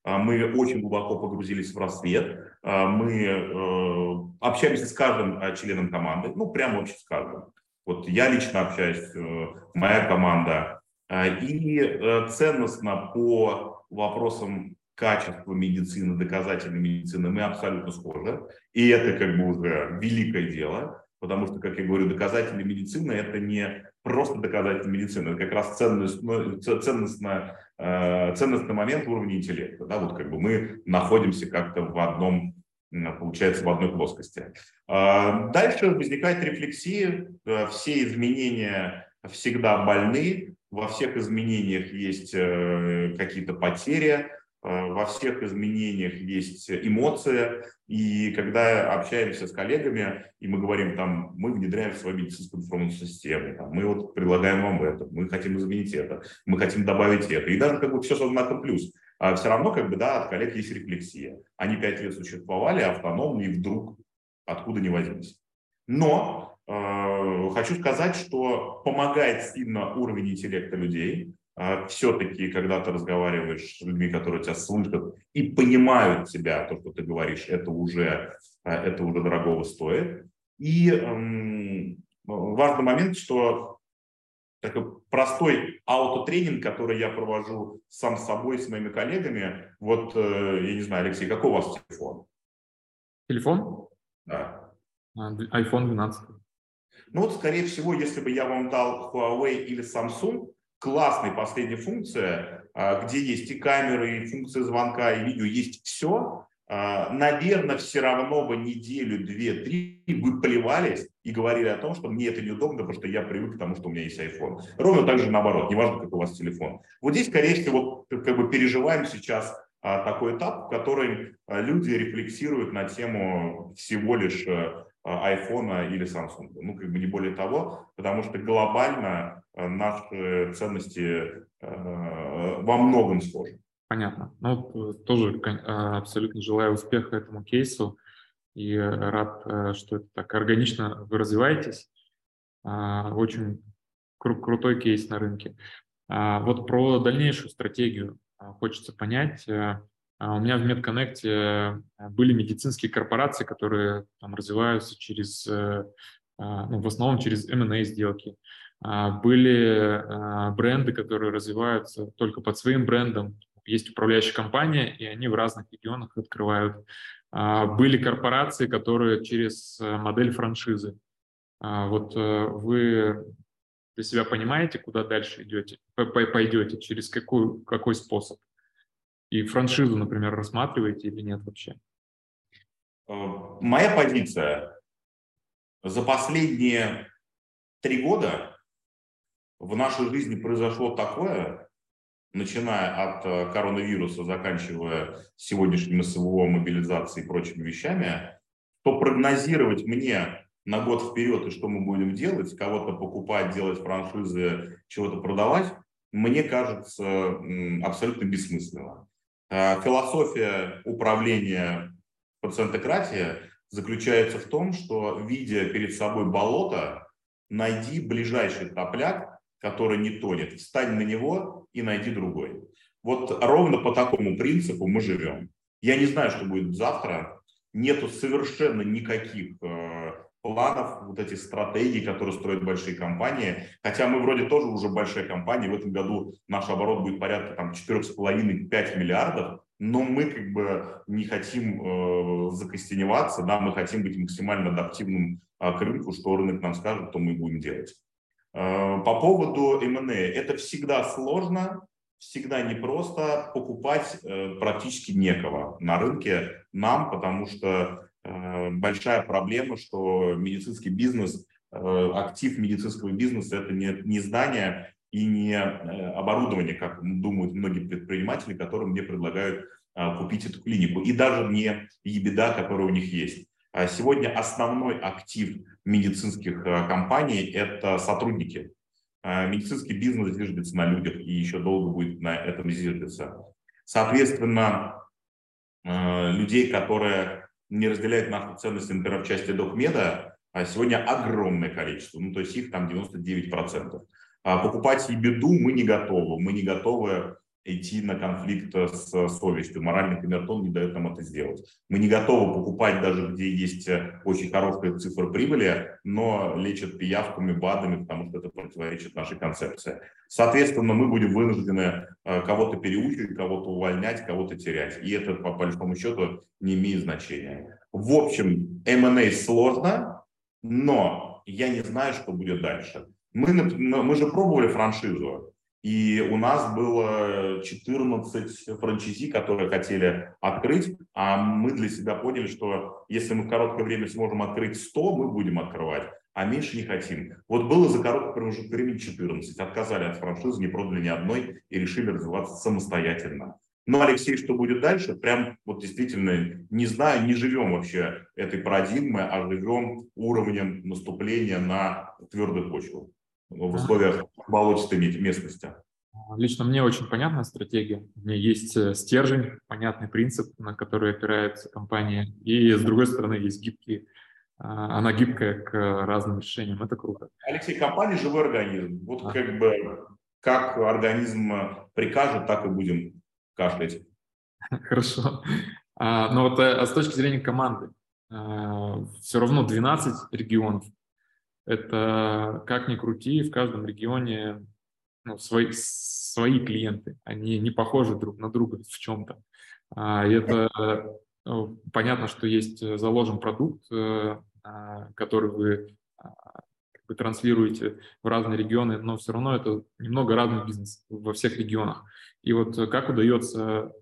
А, мы очень глубоко погрузились в рассвет. Мы э, общаемся с каждым членом команды, ну, прямо вообще с каждым. Вот я лично общаюсь, э, моя команда. И э, ценностно по вопросам качество медицины, доказательной медицины, мы абсолютно схожи. И это как бы уже великое дело, потому что, как я говорю, доказательная медицина – это не просто доказательная медицина, это как раз ценность, ну, ценностный, э, ценностный момент уровня интеллекта. Да? Вот как бы мы находимся как-то в одном получается в одной плоскости. А, дальше возникает рефлексия. Э, все изменения всегда больны, во всех изменениях есть э, какие-то потери, во всех изменениях есть эмоция, и когда общаемся с коллегами, и мы говорим, там, мы внедряем свою медицинскую информационную систему, там, мы вот предлагаем вам это, мы хотим изменить это, мы хотим добавить это, и даже как бы все со знаком плюс. А все равно, как бы, да, от коллег есть рефлексия. Они пять лет существовали автономно, и вдруг откуда не возьмись. Но э, хочу сказать, что помогает сильно уровень интеллекта людей, все-таки, когда ты разговариваешь с людьми, которые тебя слышат и понимают тебя, то, что ты говоришь, это уже, а, это уже дорогого стоит. И эм, важный момент, что такой простой аутотренинг, который я провожу сам с собой, с моими коллегами. Вот, э, я не знаю, Алексей, какой у вас телефон? Телефон? Да. А, iPhone 12. Ну вот, скорее всего, если бы я вам дал Huawei или Samsung, классная последняя функция, а, где есть и камеры, и функция звонка, и видео, есть все, а, наверное, все равно бы неделю, две, три вы плевались и говорили о том, что мне это неудобно, потому что я привык к тому, что у меня есть iPhone. Ровно так же наоборот, неважно, как у вас телефон. Вот здесь, скорее всего, как бы переживаем сейчас а, такой этап, в котором люди рефлексируют на тему всего лишь iPhone или Samsung. Ну, как бы не более того, потому что глобально Э, наши ценности э, во многом схожи. Понятно. Ну, тоже э, абсолютно желаю успеха этому кейсу и рад, что это так органично вы развиваетесь. Очень кру- крутой кейс на рынке. Вот про дальнейшую стратегию хочется понять. У меня в MedConnect были медицинские корпорации, которые там развиваются через, ну, в основном через M&A сделки. А, были а, бренды, которые развиваются только под своим брендом. Есть управляющая компания, и они в разных регионах открывают. А, были корпорации, которые через э, модель франшизы. Вот э, вы для себя понимаете, куда дальше идете, пойдете, через какой, какой способ? И франшизу, например, рассматриваете или нет вообще? Э, моя позиция за последние три года в нашей жизни произошло такое, начиная от э, коронавируса, заканчивая сегодняшним СВО, мобилизацией и прочими вещами, то прогнозировать мне на год вперед и что мы будем делать, кого-то покупать, делать франшизы, чего-то продавать, мне кажется абсолютно бессмысленно. Э, философия управления пациентократия заключается в том, что, видя перед собой болото, найди ближайший топляк, который не тонет, встань на него и найди другой. Вот ровно по такому принципу мы живем. Я не знаю, что будет завтра. Нету совершенно никаких э, планов, вот этих стратегий, которые строят большие компании. Хотя мы вроде тоже уже большая компания. В этом году наш оборот будет порядка там 4,5-5 миллиардов. Но мы как бы не хотим э, закостеневаться, да, мы хотим быть максимально адаптивным э, к рынку, что рынок нам скажет, то мы будем делать. По поводу M&A, это всегда сложно, всегда непросто покупать практически некого на рынке нам, потому что большая проблема, что медицинский бизнес, актив медицинского бизнеса это не, не здание и не оборудование, как думают многие предприниматели, которым мне предлагают купить эту клинику, и даже не ебеда, которая у них есть. А сегодня основной актив медицинских э, компаний – это сотрудники. А медицинский бизнес зиждется на людях и еще долго будет на этом зиждаться. Соответственно, э, людей, которые не разделяют наши ценности, например, в части докмеда, а сегодня огромное количество, ну то есть их там 99%. Покупать ебеду мы не готовы, мы не готовы идти на конфликт с совестью. Моральный камертон не дает нам это сделать. Мы не готовы покупать даже, где есть э, очень хорошие цифры прибыли, но лечат пиявками, БАДами, потому что это противоречит нашей концепции. Соответственно, мы будем вынуждены э, кого-то переучивать, кого-то увольнять, кого-то терять. И это, по большому счету, не имеет значения. В общем, M&A сложно, но я не знаю, что будет дальше. Мы, мы же пробовали франшизу. И у нас было 14 франчайзи, которые хотели открыть, а мы для себя поняли, что если мы в короткое время сможем открыть 100, мы будем открывать, а меньше не хотим. Вот было за короткий промежуток времени 14, отказали от франшизы, не продали ни одной и решили развиваться самостоятельно. Но, Алексей, что будет дальше? Прям вот действительно не знаю, не живем вообще этой парадигмой, а живем уровнем наступления на твердую почву в условиях болотистой местности. Лично мне очень понятна стратегия. У меня есть э, стержень, понятный принцип, на который опирается компания. И с другой стороны есть гибкие, а, она гибкая к разным решениям. Это круто. Алексей, компания живой организм. Вот а. как бы как организм прикажет, так и будем кашлять. Хорошо. А, но вот а с точки зрения команды, а, все равно 12 регионов это как ни крути, в каждом регионе ну, свои, свои клиенты, они не похожи друг на друга в чем-то. А, это ну, понятно, что есть заложен продукт, э, а, который вы а, как бы транслируете в разные регионы, но все равно это немного разный бизнес во всех регионах. И вот как удается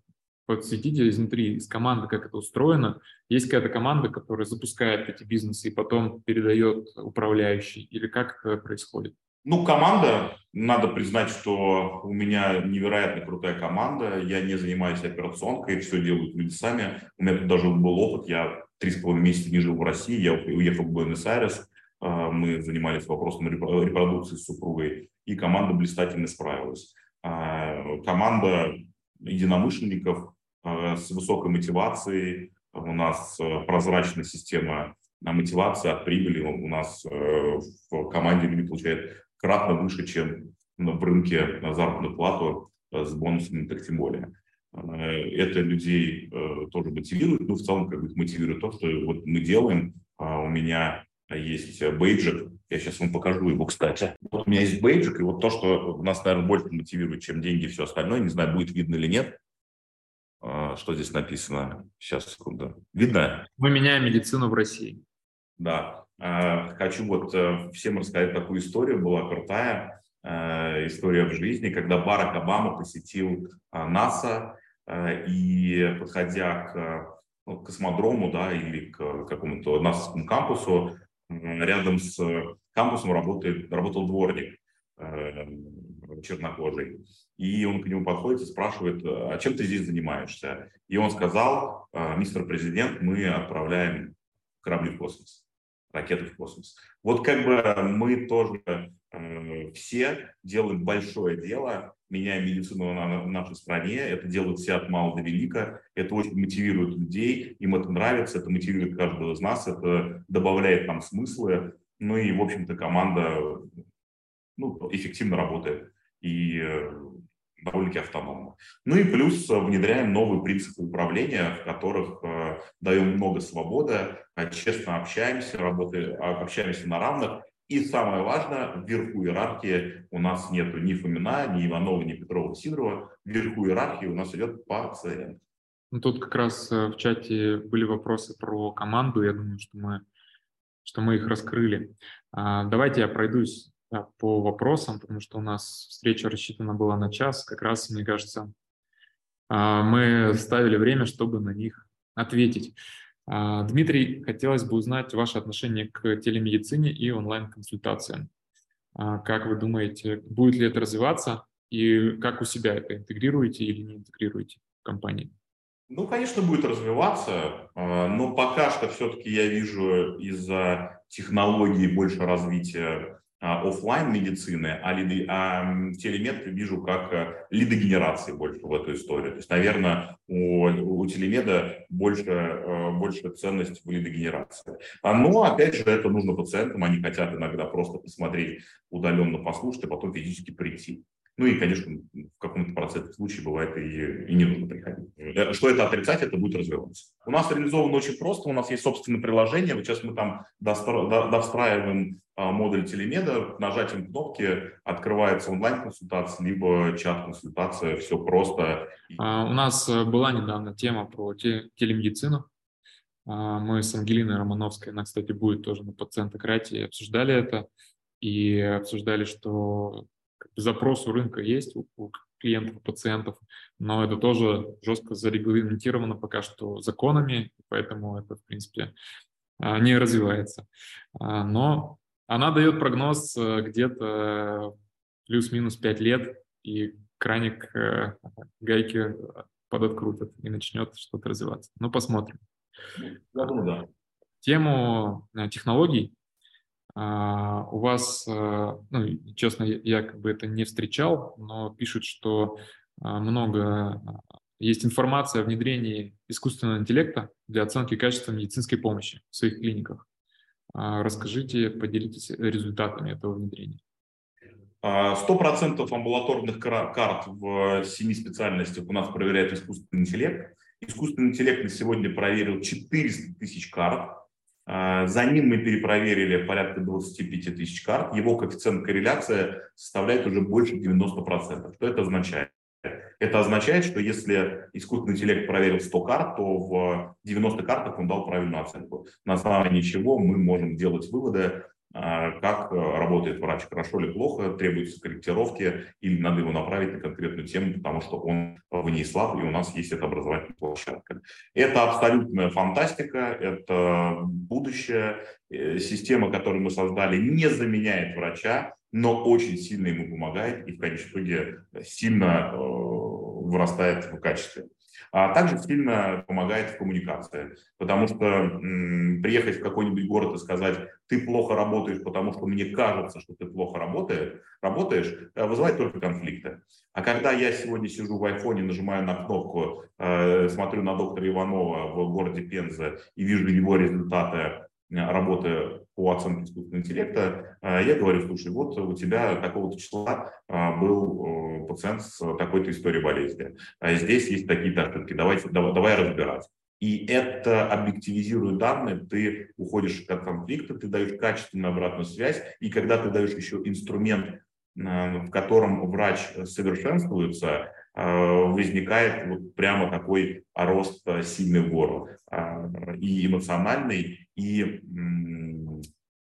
подсветите изнутри, из команды, как это устроено. Есть какая-то команда, которая запускает эти бизнесы и потом передает управляющий, или как это происходит? Ну, команда, надо признать, что у меня невероятно крутая команда. Я не занимаюсь операционкой, все делают люди сами. У меня тут даже был опыт, я три с половиной месяца не жил в России, я уехал в Буэнос-Айрес, а, мы занимались вопросом репродукции с супругой, и команда блистательно справилась. А, команда единомышленников, с высокой мотивацией. У нас э, прозрачная система мотивации от прибыли. У нас э, в команде люди получают кратно выше, чем в рынке на заработную плату с бонусами, так тем более. Это людей тоже мотивирует, но в целом как бы мотивирует то, что вот мы делаем. А у меня есть бейджик, я сейчас вам покажу его, кстати. Вот у меня есть бейджик, и вот то, что нас, наверное, больше мотивирует, чем деньги и все остальное, не знаю, будет видно или нет, что здесь написано? Сейчас, секунду. Видно? Мы меняем медицину в России. Да. А, хочу вот э, всем рассказать такую историю. Была крутая э, история в жизни, когда Барак Обама посетил а, НАСА и, подходя к ну, космодрому, да, или к какому-то НАСАскому кампусу, рядом с кампусом работает, работал дворник э, чернокожий. И он к нему подходит и спрашивает, а чем ты здесь занимаешься? И он сказал, «А, мистер президент, мы отправляем корабли в космос, ракеты в космос. Вот как бы мы тоже э, все делаем большое дело, меняем медицину на, в нашей стране, это делают все от мала до велика, это очень мотивирует людей, им это нравится, это мотивирует каждого из нас, это добавляет нам смыслы, ну и, в общем-то, команда ну, эффективно работает. И э, довольно-таки автономно. Ну и плюс э, внедряем новые принципы управления, в которых э, даем много свободы, э, честно общаемся, работаем, а, общаемся на равных. И самое важное, вверху иерархии у нас нет ни Фомина, ни Иванова, ни Петрова, Сидорова. Вверху иерархии у нас идет пациент. Ну, тут как раз в чате были вопросы про команду. Я думаю, что мы, что мы их раскрыли. А, давайте я пройдусь по вопросам, потому что у нас встреча рассчитана была на час. Как раз, мне кажется, а, мы ставили время, чтобы на них ответить. А, Дмитрий, хотелось бы узнать ваше отношение к телемедицине и онлайн-консультациям. А, как вы думаете, будет ли это развиваться и как у себя это интегрируете или не интегрируете в компании? Ну, конечно, будет развиваться, но пока что все-таки я вижу из-за технологий больше развития офлайн медицины, а, лиды, а телемед вижу как э, лидогенерации больше в эту историю. То есть, наверное, у, у телемеда больше, э, больше ценность в лидогенерации. А, но, опять же, это нужно пациентам, они хотят иногда просто посмотреть, удаленно послушать, а потом физически прийти. Ну и, конечно, в каком-то процентном случае бывает и, и не нужно приходить. Э, что это отрицать, это будет развиваться. У нас реализовано очень просто, у нас есть собственное приложение, вот сейчас мы там достраиваем а, модуль телемеда, нажатием кнопки открывается онлайн-консультация, либо чат-консультация, все просто. А, у нас э, была недавно тема про телемедицину. А, мы с Ангелиной Романовской, она, кстати, будет тоже на пациентократии, обсуждали это и обсуждали, что запрос у рынка есть, у, у клиентов, у пациентов, но это тоже жестко зарегламентировано пока что законами, поэтому это, в принципе, а, не развивается. А, но она дает прогноз э, где-то плюс-минус 5 лет, и краник э, гайки подоткрутят и начнет что-то развиваться. Ну, посмотрим. Я думаю, да. Тему э, технологий у вас, а, ну, честно, я как бы это не встречал, но пишут, что а, много есть информация о внедрении искусственного интеллекта для оценки качества медицинской помощи в своих клиниках. Расскажите, поделитесь результатами этого внедрения. Сто процентов амбулаторных карт в семи специальностях у нас проверяет искусственный интеллект. Искусственный интеллект на сегодня проверил 400 тысяч карт. А, за ним мы перепроверили порядка 25 тысяч карт. Его коэффициент корреляции составляет уже больше 90%. Что это означает? Это означает, что если искусственный интеллект проверил 100 карт, то в 90 картах он дал правильную оценку. На основании чего мы можем делать выводы как э, работает врач, хорошо или плохо, требуются корректировки, или надо его направить на конкретную тему, потому что он в ней слаб, и у нас есть эта образовательная площадка. Это абсолютная фантастика, это будущее. Э, система, которую мы создали, не заменяет врача, но очень сильно ему помогает и в конечном итоге сильно э, вырастает в качестве а также сильно помогает в коммуникации. Потому что м, приехать в какой-нибудь город и сказать, ты плохо работаешь, потому что мне кажется, что ты плохо работаешь, работаешь э, вызывает только конфликты. А когда я сегодня сижу в айфоне, нажимаю на кнопку, э, смотрю на доктора Иванова в городе Пенза и вижу его результаты Э, работы по оценке искусственного интеллекта, э, я говорю, слушай, вот у тебя такого-то числа э, был пациент с такой-то историей болезни. Здесь есть такие-то ошибки, давай, давай, давай разбирать. И это объективизирует данные, ты уходишь от конфликта, ты даешь качественную обратную связь, и когда ты даешь еще инструмент, в котором врач совершенствуется, возникает вот прямо такой рост сильный в гору, и эмоциональный, и,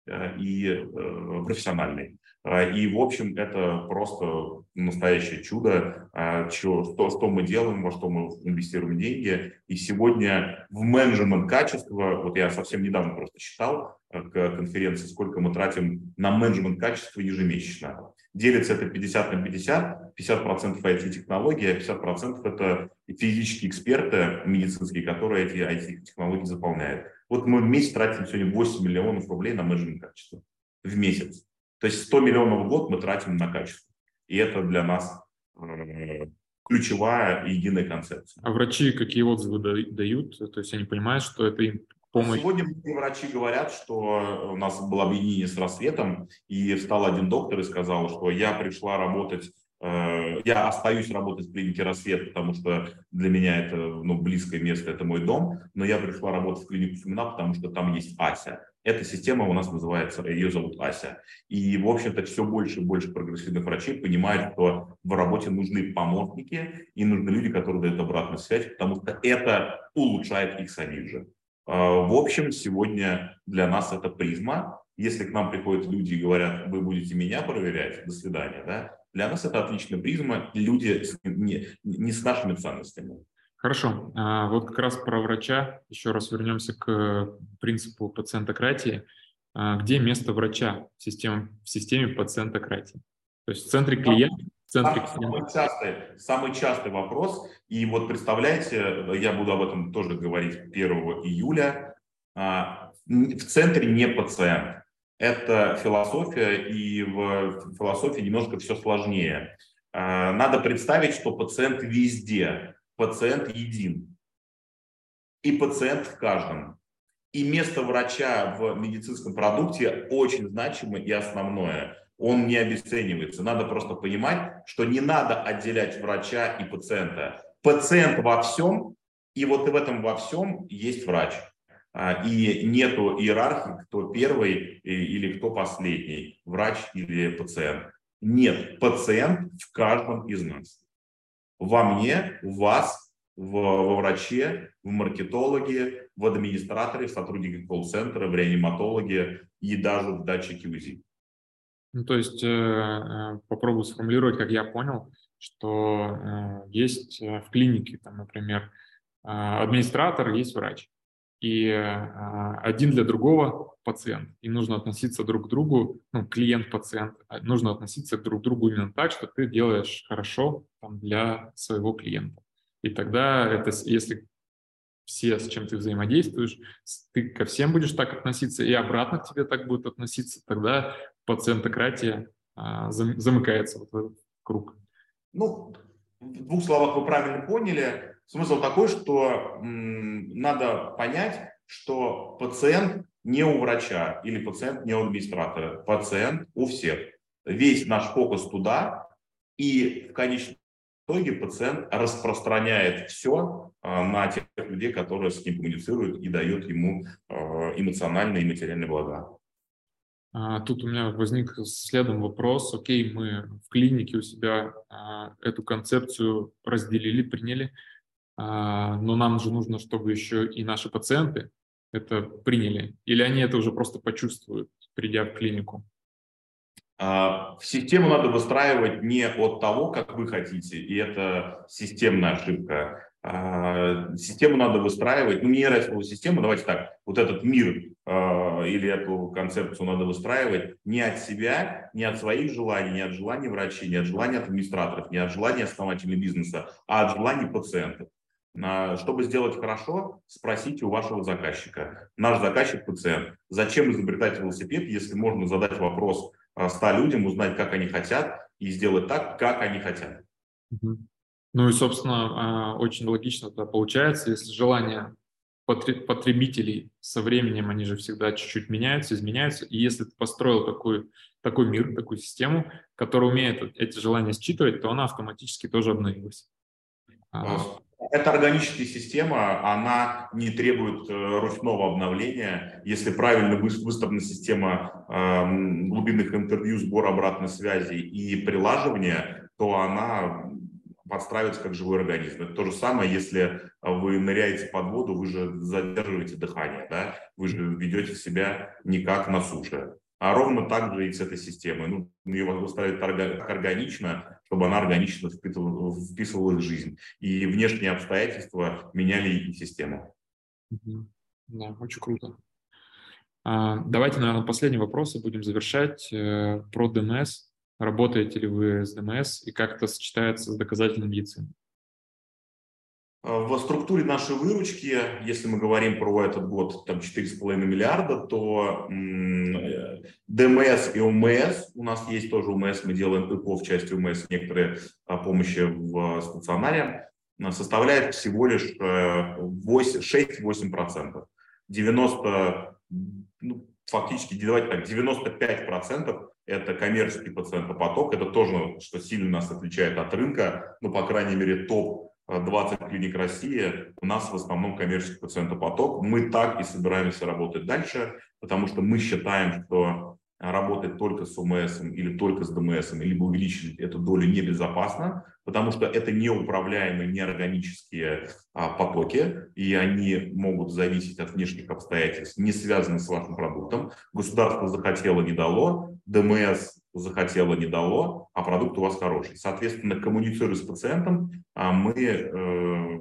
э, и э, профессиональный. А, и, в общем, это просто настоящее чудо, а, что, что, мы делаем, во что мы инвестируем деньги. И сегодня в менеджмент качества, вот я совсем недавно просто считал э, к конференции, сколько мы тратим на менеджмент качества ежемесячно. Делится это 50 на 50, 50% IT-технологии, а 50% это физические эксперты медицинские, которые эти IT-технологии заполняют. Вот мы в месяц тратим сегодня 8 миллионов рублей на менеджмент качества. В месяц. То есть 100 миллионов в год мы тратим на качество. И это для нас э, ключевая и единая концепция. А врачи какие отзывы дают? То есть они понимают, что это им помощь? Сегодня врачи говорят, что у нас было объединение с рассветом, и встал один доктор и сказал, что я пришла работать Э, я остаюсь работать в клинике «Рассвет», потому что для меня это ну, близкое место, это мой дом, но я пришла работать в клинику «Фемина», потому что там есть Ася. Эта система у нас называется, ее зовут Ася. И, в общем-то, все больше и больше прогрессивных врачей понимают, что в работе нужны помощники и нужны люди, которые дают обратную связь, потому что это улучшает их самих же. Э, в общем, сегодня для нас это призма, Если к нам приходят люди и говорят, вы будете меня проверять, до свидания, да, для нас это отличная призма, люди не, не с нашими ценностями. Хорошо. А вот как раз про врача. Еще раз вернемся к принципу пациентократии. А где место врача в системе, в системе пациентократии? То есть в центре клиента, в центре самый, частый, самый частый вопрос. И вот представляете, я буду об этом тоже говорить 1 июля. А, в центре не пациент. Это философия, и в философии немножко все сложнее. Надо представить, что пациент везде пациент един. И пациент в каждом. И место врача в медицинском продукте очень значимое и основное. Он не обесценивается. Надо просто понимать, что не надо отделять врача и пациента. Пациент во всем, и вот в этом во всем есть врач. А, и нету иерархии, кто первый или кто последний, врач или пациент. Нет, пациент в каждом из нас во мне, в вас, в, во враче, в маркетологе, в администраторе, в сотруднике колл-центра, в реаниматологе и даже в датчике УЗИ. Ну, то есть э, э, попробую сформулировать, как я понял, что э, есть э, в клинике, там, например, э, администратор, есть врач и э, один для другого пациент. И нужно относиться друг к другу, ну, клиент-пациент, а нужно относиться друг к другу именно так, что ты делаешь хорошо там, для своего клиента. И тогда это, если все, с чем ты взаимодействуешь, ты ко всем будешь так относиться, и обратно к тебе так будут относиться, тогда пациентократия а, замыкается вот в этот круг. Ну, в двух словах вы правильно поняли. Смысл такой, что м, надо понять, что пациент не у врача или пациент не у администратора, пациент у всех. Весь наш фокус туда, и в конечном итоге пациент распространяет все а, на тех людей, которые с ним коммуницируют и дают ему а, эмоциональные и материальные блага. А, тут у меня возник следом вопрос. Окей, мы в клинике у себя эту концепцию разделили, приняли, но нам же нужно, чтобы еще и наши пациенты это приняли, или они это уже просто почувствуют, придя в клинику? А, систему надо выстраивать не от того, как вы хотите, и это системная ошибка. А, систему надо выстраивать, ну, не нравится систему, давайте так, вот этот мир или эту концепцию надо выстраивать не от себя, не от своих желаний, не от желаний врачей, не от желаний администраторов, не от желаний основателей бизнеса, а от желаний пациентов. Чтобы сделать хорошо, спросите у вашего заказчика. Наш заказчик пациент. Зачем изобретать велосипед, если можно задать вопрос 100 людям, узнать, как они хотят, и сделать так, как они хотят. Ну и, собственно, а, очень логично это получается, если желание потребителей со временем, они же всегда чуть-чуть меняются, изменяются, и если ты построил такой, такой мир, такую систему, которая умеет эти желания считывать, то она автоматически тоже обновилась. А, это органическая система, она не требует э, ручного обновления. Если правильно выстроена система эм, глубинных интервью, сбор обратной связи и прилаживания, то она подстраивается как живой организм. Это то же самое, если вы ныряете под воду, вы же задерживаете дыхание, да? вы же ведете себя не как на суше. А ровно так же и с этой системой. Ну, ее выстраивать органично, чтобы она органично вписывала, вписывалась в жизнь. И внешние обстоятельства меняли и систему. Да, очень круто. А, давайте, наверное, последний вопрос и будем завершать. Э, про ДМС. Работаете ли вы с ДМС и как это сочетается с доказательной медициной? В структуре нашей выручки, если мы говорим про этот год, там 4,5 миллиарда, то ДМС и УМС, у нас есть тоже УМС, мы делаем ИПО в части УМС, некоторые а, помощи в стационаре, составляет всего лишь 6-8%. Э, 90, ну, фактически, давайте так, 95% это коммерческий пациентопоток, это тоже, что сильно нас отличает от рынка, ну, по крайней мере, топ 20 клиник России, у нас в основном коммерческий пациентопоток. Мы так и собираемся работать дальше, потому что мы считаем, что работать только с ОМС или только с ДМС, либо увеличить эту долю небезопасно, потому что это неуправляемые неорганические а, потоки, и они могут зависеть от внешних обстоятельств, не связанных с вашим продуктом. Государство захотело, не дало, ДМС захотело, не дало, а продукт у вас хороший. Соответственно, коммуницируя с пациентом, а, мы э,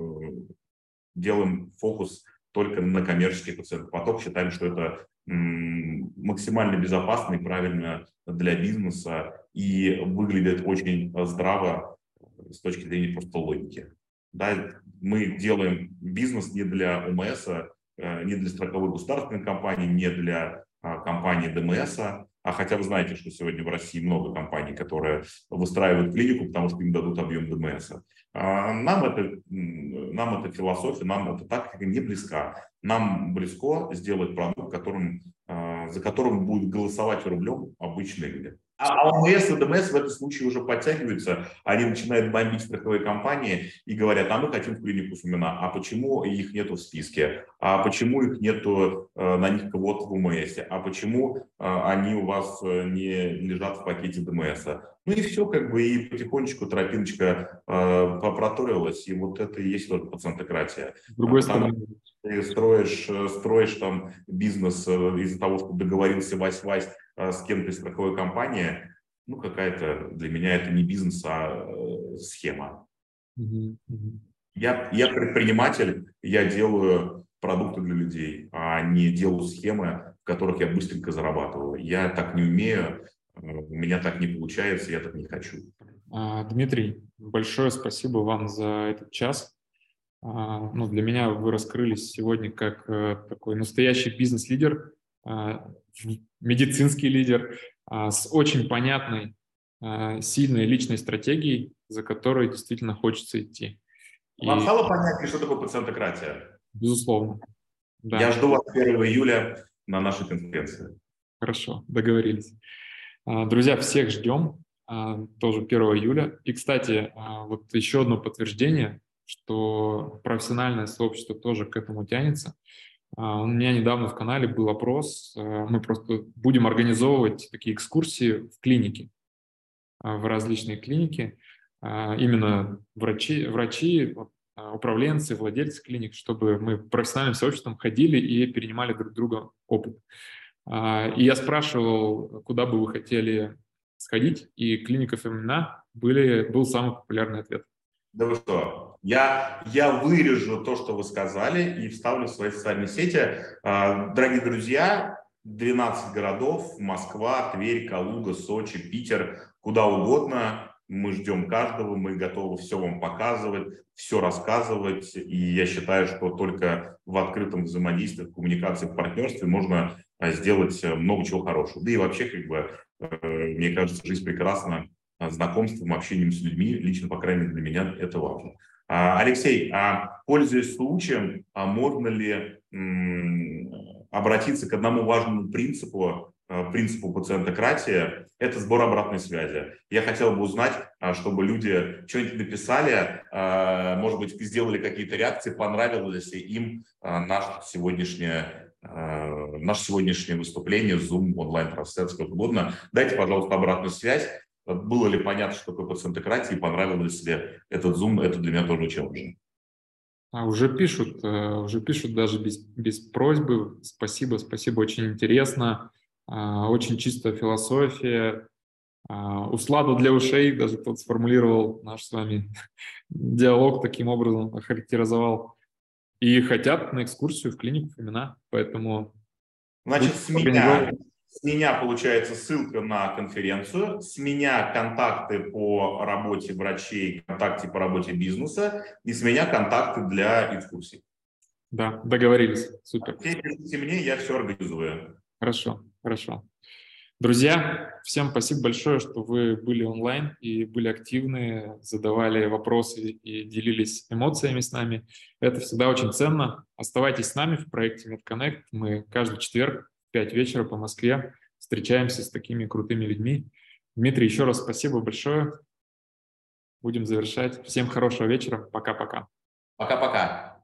делаем фокус только на коммерческий пациентов. Поток считаем, что это максимально безопасно и правильно для бизнеса и выглядит очень здраво с точки зрения просто логики. Да, мы делаем бизнес не для ОМС, э, не для страховой государственной компании, не для а, компании ДМС, а хотя вы знаете, что сегодня в России много компаний, которые выстраивают клинику, потому что им дадут объем ДМС. А, нам это, нам эта философия, нам эта тактика не близка. Нам близко сделать продукт, которым, а, за которым будет голосовать рублем обычные люди. А ОМС и ДМС в этом случае уже подтягиваются, они начинают бомбить страховые компании и говорят, а мы хотим в клинику Сумина, а почему их нету в списке, а почему их нету э, на них кого-то в ОМС, а почему э, они у вас э, не лежат в пакете ДМС. Ну и все, как бы, и потихонечку тропиночка э, проторилась, и вот это и есть вот пациентократия. С другой стороны, ты строишь, строишь там бизнес из-за того, что договорился вась-вась с кем-то из страховой компании, ну, какая-то для меня это не бизнес, а э, схема. Я, я предприниматель, я делаю продукты для людей, а не делаю схемы, в которых я быстренько зарабатываю. Я так не умею, э, у меня так не получается, я так не хочу. А, Дмитрий, большое спасибо вам за этот час. А, ну, для меня вы раскрылись сегодня как такой настоящий бизнес-лидер, а, медицинский лидер а, с очень понятной, а, сильной личной стратегией, за которой действительно хочется идти. Вам И... стало понятнее, что такое пациентократия? Безусловно. Да. Я жду вас 1 июля на нашей конференции. Хорошо, договорились. Друзья, всех ждем тоже 1 июля. И, кстати, вот еще одно подтверждение, что профессиональное сообщество тоже к этому тянется. А, у меня недавно в канале был опрос. Э, мы просто будем организовывать такие экскурсии в клинике, а, в различные клиники. А, именно врачи, врачи управленцы, владельцы клиник, чтобы мы профессиональным сообществом ходили и перенимали друг друга опыт. И я спрашивал, куда бы вы хотели сходить, и клиника Фемина были, был самый популярный ответ. Да вы что? Я, я вырежу то, что вы сказали, и вставлю в свои социальные сети. А, дорогие друзья, 12 городов, Москва, Тверь, Калуга, Сочи, Питер, куда угодно. Мы ждем каждого, мы готовы все вам показывать, все рассказывать. И я считаю, что только в открытом взаимодействии, в коммуникации, в партнерстве можно а, сделать много чего хорошего. Да и вообще, как бы, э, мне кажется, жизнь прекрасна Э, знакомством, общением с людьми. Лично, по крайней мере, для меня это важно. А, Алексей, а пользуясь случаем, а можно ли обратиться к одному важному принципу, э, принципу пациентократии, это сбор обратной связи. Я хотел бы узнать, а, чтобы люди что-нибудь написали, может быть, сделали какие-то реакции, понравилось ли им наше сегодняшнее, наше сегодняшнее выступление, Zoom, онлайн-трансляция, как угодно. Дайте, пожалуйста, обратную связь было ли понятно, что такое пациентократия, и понравилось ли этот Zoom, это для меня тоже важно. А уже пишут, э, уже пишут даже без, без просьбы. Спасибо, спасибо, очень интересно. А, очень чистая философия. А, Услада для ушей, даже кто-то сформулировал наш с вами диалог таким образом, охарактеризовал. И хотят на экскурсию в клинику Фомина, поэтому... Значит, с меня, с меня получается ссылка на конференцию, с меня контакты по работе врачей, контакты по работе бизнеса, и с меня контакты для экскурсий. Да, договорились. Супер. Пишите мне, я все организую. Хорошо, хорошо. Друзья, всем спасибо большое, что вы были онлайн и были активны, задавали вопросы и делились эмоциями с нами. Это всегда очень ценно. Оставайтесь с нами в проекте MedConnect. Мы каждый четверг 5 вечера по Москве встречаемся с такими крутыми людьми. Дмитрий, еще раз спасибо большое. Будем завершать. Всем хорошего вечера. Пока-пока. Пока-пока.